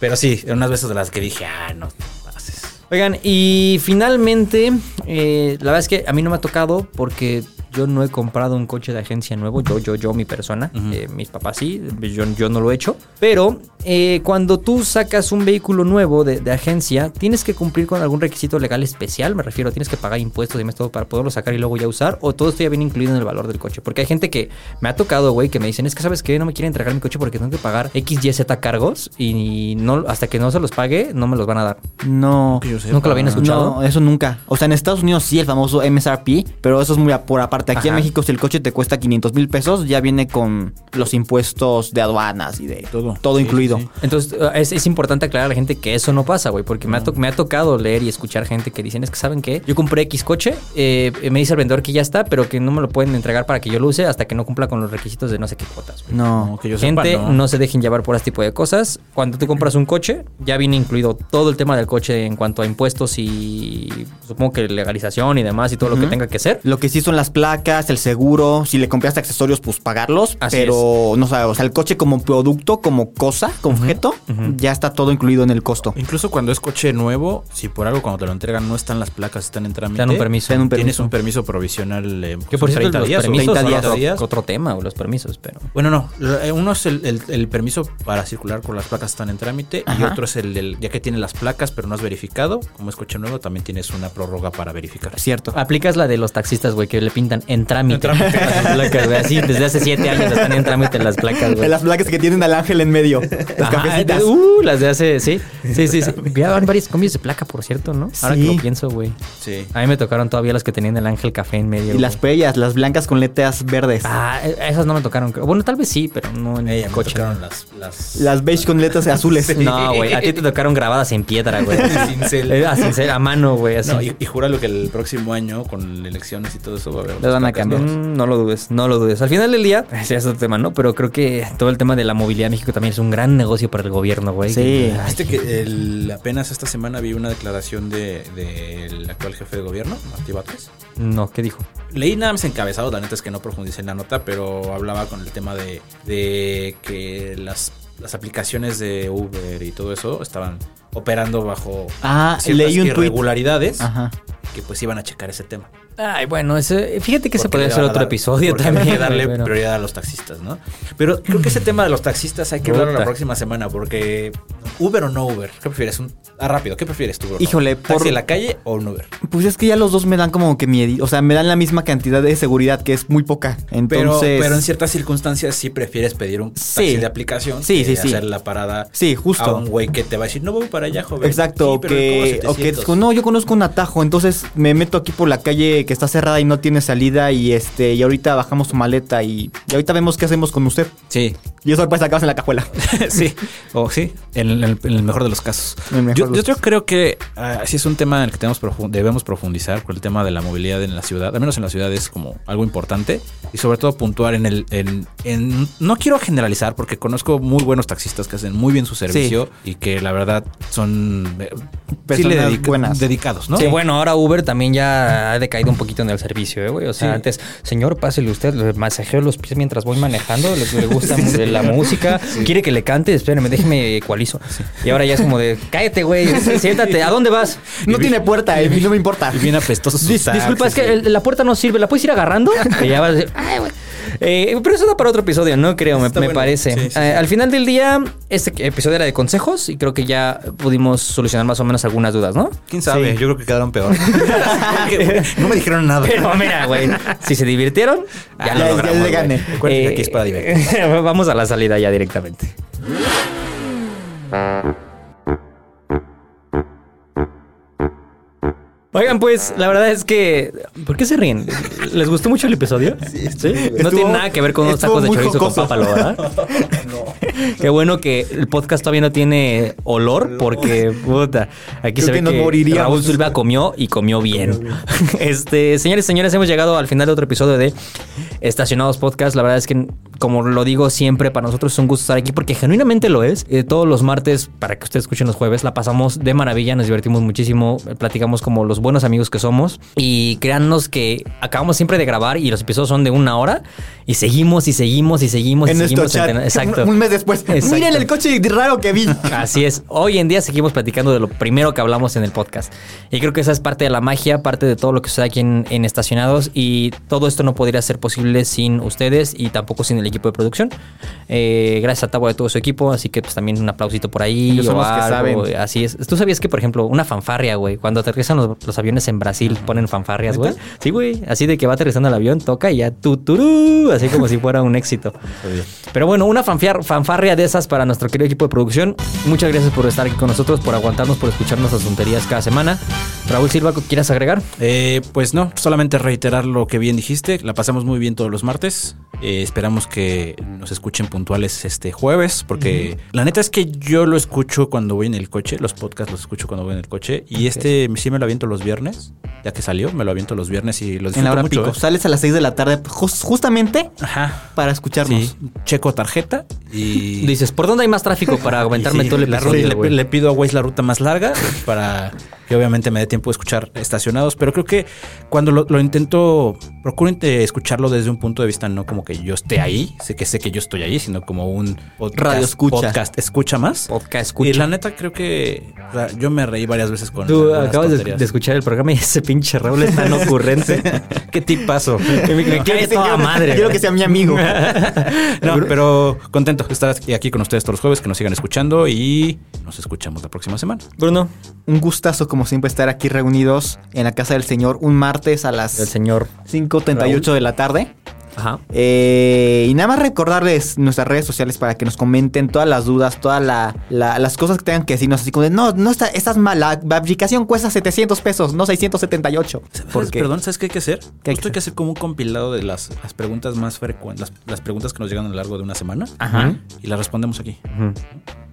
Pero sí, unas veces de las que dije, ah, no pases. Oigan, y finalmente, eh, la verdad es que a mí no me ha tocado porque yo no he comprado un coche de agencia nuevo. Yo, yo, yo, mi persona. Eh, mis papás sí, yo, yo no lo he hecho. Pero eh, cuando tú sacas un vehículo nuevo de, de agencia, tienes que cumplir con algún requisito legal especial. Me refiero, tienes que pagar impuestos y demás todo para poderlo sacar y luego ya usar. O todo esto ya viene incluido en el valor del coche. Porque hay gente que me ha tocado, güey, que me dicen, es que sabes que no me quieren entregar mi coche porque tengo que pagar X, Y, Z cargos y no, hasta que no se los pague, no me los van a dar. No. Que yo sepa. ¿Nunca lo habían escuchado? No, eso nunca. O sea, en Estados Unidos sí, el famoso MSRP, pero eso es muy a- por aparte. Aquí en Ajá. México, si el coche te cuesta 500 mil pesos, ya viene con los impuestos de aduanas y de Todo. todo, Sí, incluido. sí. Entonces eh, es, es importante aclarar a la gente que eso no pasa, güey, porque me, ha to- me ha tocado leer y escuchar gente que dicen, es que saben qué, yo compré X coche, eh, me dice el vendedor que ya está, pero que no me lo pueden entregar para que yo lo use hasta que no cumpla con los requisitos de no sé qué cuotas. No. No, que yo sepa, Gente, no. se dejen llevar por este tipo de cosas. Cuando tú compras un coche, ya viene incluido todo el tema del coche en cuanto a impuestos y supongo que legalización y demás y todo lo que tenga que ser. Lo que sí son las placas, el seguro, si le compraste accesorios, pues pagarlos. Así pero, no sé, o sea, el coche como producto, como cosa, como objeto, ya está todo incluido en el costo. Incluso cuando es coche nuevo, si por algo cuando te lo entregan no están las placas, están en trámite. Te dan un permiso. Un Tienes permiso. un permiso provisional. eh, Que por son cierto, los 30 días o permisos 30 son días. otro, otro tema, güey, los permisos, pero... Bueno, no. eh, Uno es el, el- el permiso para circular con las placas están en trámite y otro es el del, ya que tiene las placas pero no has verificado, como es coche nuevo, también tienes una prórroga para verificar. Cierto. Aplicas la de los taxistas, güey, que le pintan en trámite. Las placas, güey. Así, desde hace siete años están en trámite las placas, güey. Las placas que tienen al ángel en medio. Las Ajá, cafecitas. de- uh, las de hace, sí. Sí, sí, sí. Ya van varios cambios de placa, por cierto, ¿no? Ahora que lo pienso, güey. Sí. A mí me tocaron todavía las que tenían el ángel café en medio. y las güey. bellas, las blancas con letras verdes. Ah, e- esas no me tocaron. creo. Bueno, tal vez sí, pero no en Ella el me coche. tocaron las, las, Las beige con letras azules. No, güey. A ti te tocaron grabadas en piedra, güey. Cincel. Eh, A, cincel, a mano, güey. Así. No, y, y júralo que el próximo año, con elecciones y todo eso, va a haber. Van a cambiar. Mm, no lo dudes, no lo dudes. Al final del día, ese es otro tema, ¿no? Pero creo que todo el tema de la movilidad en México también es un gran negocio para el gobierno, güey. Sí. Que- Viste que el- apenas esta semana vi una declaración del de, del actual jefe de gobierno, Martí Batres. No, ¿qué dijo? Leí nada más encabezado, la neta es que no profundicé en la nota, pero hablaba con el tema de, de que las, las aplicaciones de Uber y todo eso estaban operando bajo Ah, ciertas leí un irregularidades Ajá. que pues iban a checar ese tema. Ay, bueno, ese, fíjate que se podría hacer otro dar- episodio también. Hay que darle prioridad a los taxistas, ¿no? Pero creo que ese tema de los taxistas hay que hablarlo la próxima semana porque Uber o no Uber, ¿qué prefieres? Un, ah, rápido, ¿qué prefieres tú? bro? Híjole, ¿Taxi por- en la calle o un Uber? Pues es que ya los dos me dan como que miedo. O sea, me dan la misma cantidad de seguridad, que es muy poca. Entonces. pero en ciertas circunstancias sí prefieres pedir un taxi Sí. de aplicación Sí, sí, sí. hacer la parada Sí, justo. a un güey que te va a decir, no voy para allá, joven. Exacto, Sí, pero que, ¿cómo o que 700? no, yo conozco un atajo, entonces me meto aquí por la calle que está cerrada y no tiene salida y este y ahorita bajamos su maleta y, y ahorita vemos qué hacemos con usted. Sí, Y eso después acabas en la cajuela. sí, o sí, en el, en el mejor de los casos. Yo, de los yo creo que sí es un tema en el que tenemos debemos profundizar por el tema de la movilidad en la ciudad. Al menos en la ciudad es como algo importante y sobre todo puntuar en el... En, en- no quiero generalizar porque conozco muy buenos taxistas que hacen muy bien su servicio y que la verdad son... eh, sí Personas le dedica- buenas. dedicados, ¿no? Sí, bueno, ahora Uber también ya ha decaído un poquito en el servicio, ¿eh, güey. O sea, Sí. antes, señor, pásele usted, le masajeo los pies mientras voy manejando, le, le gusta la música, quiere que le cante, espérame, déjeme ecualizo. Y ahora ya es como de, cállate, güey, siéntate, ¿a dónde vas? No tiene puerta, eh, no me importa. Y bien apestoso Dis- disculpa, es que el- la puerta no sirve, ¿la puedes ir agarrando? Y ya vas a decir, ay, güey. Eh, pero eso da para otro episodio, ¿no? Creo, me, parece. Sí, sí, Eh, sí. Al final del día, este episodio era de consejos y creo que ya pudimos solucionar más o menos algunas dudas, ¿no? ¿Quién sabe? Yo creo que quedaron peor. No me dijeron nada. Pero mira, güey, si se divirtieron, ya Ya- lo ya logramos. le gané. Recuerden que aquí es para Eh, Vamos a la salida ya directamente. Oigan, pues, la verdad es que. ¿Por qué se ríen? ¿Les gustó mucho el episodio? Sí, No Estuvo- tiene nada que ver con unos tacos de chorizo jocoso. con pápalo, ¿verdad? Qué bueno que el podcast todavía no tiene olor, porque, puta, aquí Creo se ve nos que moriríamos. Raúl Silva comió y comió bien. Este, señores y señores, hemos llegado al final de otro episodio de Estacionados Podcast. La verdad es que, como lo digo siempre, para nosotros es un gusto estar aquí porque genuinamente lo es. Eh, todos los martes, para que ustedes escuchen los jueves, la pasamos de maravilla, nos divertimos muchísimo, platicamos como los buenos amigos que somos y créannos que acabamos siempre de grabar y los episodios son de una hora y seguimos y seguimos y seguimos En y seguimos. chat. Exacto. Un mes después. Exacto. Miren el coche raro que vi. Así es. Hoy en día seguimos platicando de lo primero que hablamos en el podcast. Y creo que esa es parte de la magia, parte de todo lo que sucede aquí en, en Estacionados. Y todo esto no podría ser posible sin ustedes y tampoco sin el equipo de producción. Eh, gracias a Tabo de todo su equipo. Así que pues también un aplausito por ahí. Ellos son los que saben. Así es. ¿Tú sabías que, por ejemplo, una fanfarria, güey? Cuando aterrizan los, los aviones en Brasil, ponen fanfarrias, güey. Sí, güey. Así de que va aterrizando el avión, toca y ya tu, turú, así como si fuera un éxito. Pero bueno, una fanfarria de esas para nuestro querido equipo de producción. Muchas gracias por estar aquí con nosotros, por aguantarnos, por escuchar nuestras tonterías cada semana. Raúl Silva, ¿quieres agregar? Eh, pues no, solamente reiterar lo que bien dijiste. La pasamos muy bien todos los martes. Eh, esperamos que nos escuchen puntuales este jueves, porque la neta es que yo lo escucho cuando voy en el coche. Los podcasts los escucho cuando voy en el coche. Y este sí me lo aviento los viernes, ya que salió, me lo aviento los viernes y los En la hora mucho. pico. ¿eh? Sales a las 6 de la tarde jus- justamente Ajá. para escucharnos. Sí, checo tarjeta y... Dices, ¿por dónde hay más tráfico para aumentarme sí, todo el la episodio, ruta- le, güey? le pido a Waze la ruta más larga para que obviamente me dé tiempo de escuchar estacionados, pero creo que cuando lo, lo intento, procuro escucharlo desde un punto de vista no como que yo esté ahí, sé que sé que yo estoy ahí, sino como un podcast, Radio escucha. podcast escucha más. Podcast escucha. Y la neta creo que o sea, yo me reí varias veces con Tú acabas de, tonterías. de escuchar el programa y ese pinche Raúl es tan ocurrente. ¿Qué tipazo? Que me, me cae toda madre. Quiero que sea mi amigo. No, pero contento de estar aquí- aquí con ustedes todos los jueves, que nos sigan escuchando y nos escuchamos la próxima semana. Bruno, Un gustazo, como siempre, estar aquí reunidos en la casa del señor un martes a el las señor. 5.38 de la tarde. Ajá. Eh, y nada más recordarles nuestras redes sociales para que nos comenten todas las dudas, todas la- la- las cosas que tengan que decirnos. Así como de, no, no está, estás mal, la, la aplicación cuesta 700 pesos, no 678. ¿Sabes- Porque Perdón, ¿sabes qué hay que hacer? ¿Qué hay Justo que hay que hacer como un compilado de las, las preguntas más frecuentes, las, las preguntas que nos llegan a lo largo de una semana. Ajá. Y las respondemos aquí.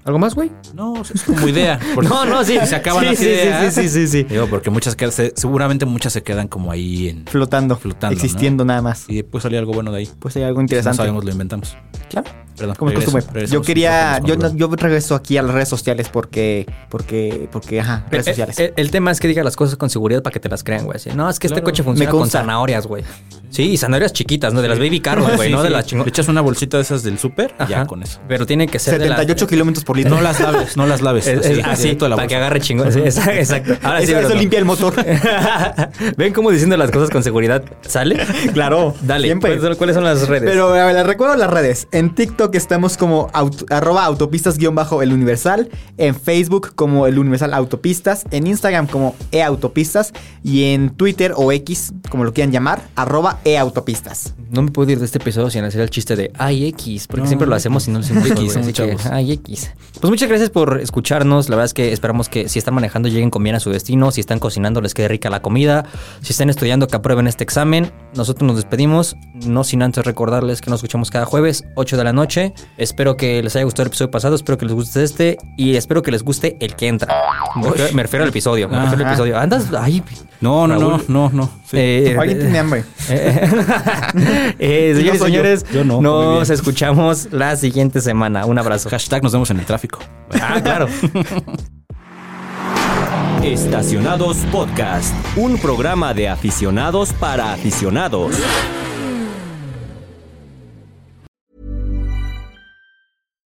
¿Algo más, güey? No, es como idea. No, no, sí. Se acaban Sí, las sí, ideas. sí, sí, sí, sí. Digo, porque muchas quedan, se- seguramente muchas se quedan como ahí en... flotando, Flotando, existiendo nada más. Y después salir algo bueno de ahí. Pues hay algo Si no interesante. sabemos, lo inventamos. Claro. Perdón. Como regreso, costumbre. Yo quería, yo, regreso aquí a las redes sociales porque, porque, porque, ajá, redes Eh, sociales. eh, El, tema es que diga las cosas con seguridad para que te las crean, güey. Así, No, es que este coche funciona con zanahorias, güey. Sí, y zanahorias chiquitas, ¿no? De las baby carros, güey, Sí, no de las chingonas. Echas una bolsita de esas del súper y ya con eso. Pero tiene que ser de las- 78 kilómetros por litro. No las laves, no las laves. Es, es así, directo a la para que agarre chingón. Exacto. Ahora sí, eso, eso limpia el motor. ¿Ven cómo diciendo las cosas con seguridad sale? claro. Dale. ¿cuáles son- ¿cuáles son las redes? Pero a ver, les recuerdo las redes. En TikTok estamos como arroba autopistas-el universal. En Facebook como el universal autopistas. En Instagram como eautopistas. Y en Twitter o X, como lo quieran llamar, arroba eautopistas. No me puedo ir de este episodio sin hacer el chiste de ay X, porque siempre lo hacemos y no lo hacemos. X, así que, ay X. Pues muchas gracias por escucharnos. La verdad es que esperamos que si están manejando lleguen con bien a su destino. Si están cocinando les quede rica la comida. Si están estudiando que aprueben este examen. Nosotros nos despedimos. No sin antes recordarles que nos escuchamos cada jueves, 8 de la noche. Espero que les haya gustado el episodio pasado. Espero que les guste este. Y espero que les guste el que entra. Me refiero, me refiero al episodio. Me refiero al episodio. Andas. Ay. No, no, no, Raúl. no, no. Sí. Eh, Alguien tiene hambre. eh, señores y soy yo. señores, Yo no, nos escuchamos la siguiente semana. Un abrazo. Hashtag nos vemos en el tráfico. Ah, claro. Estacionados Podcast, un programa de aficionados para aficionados.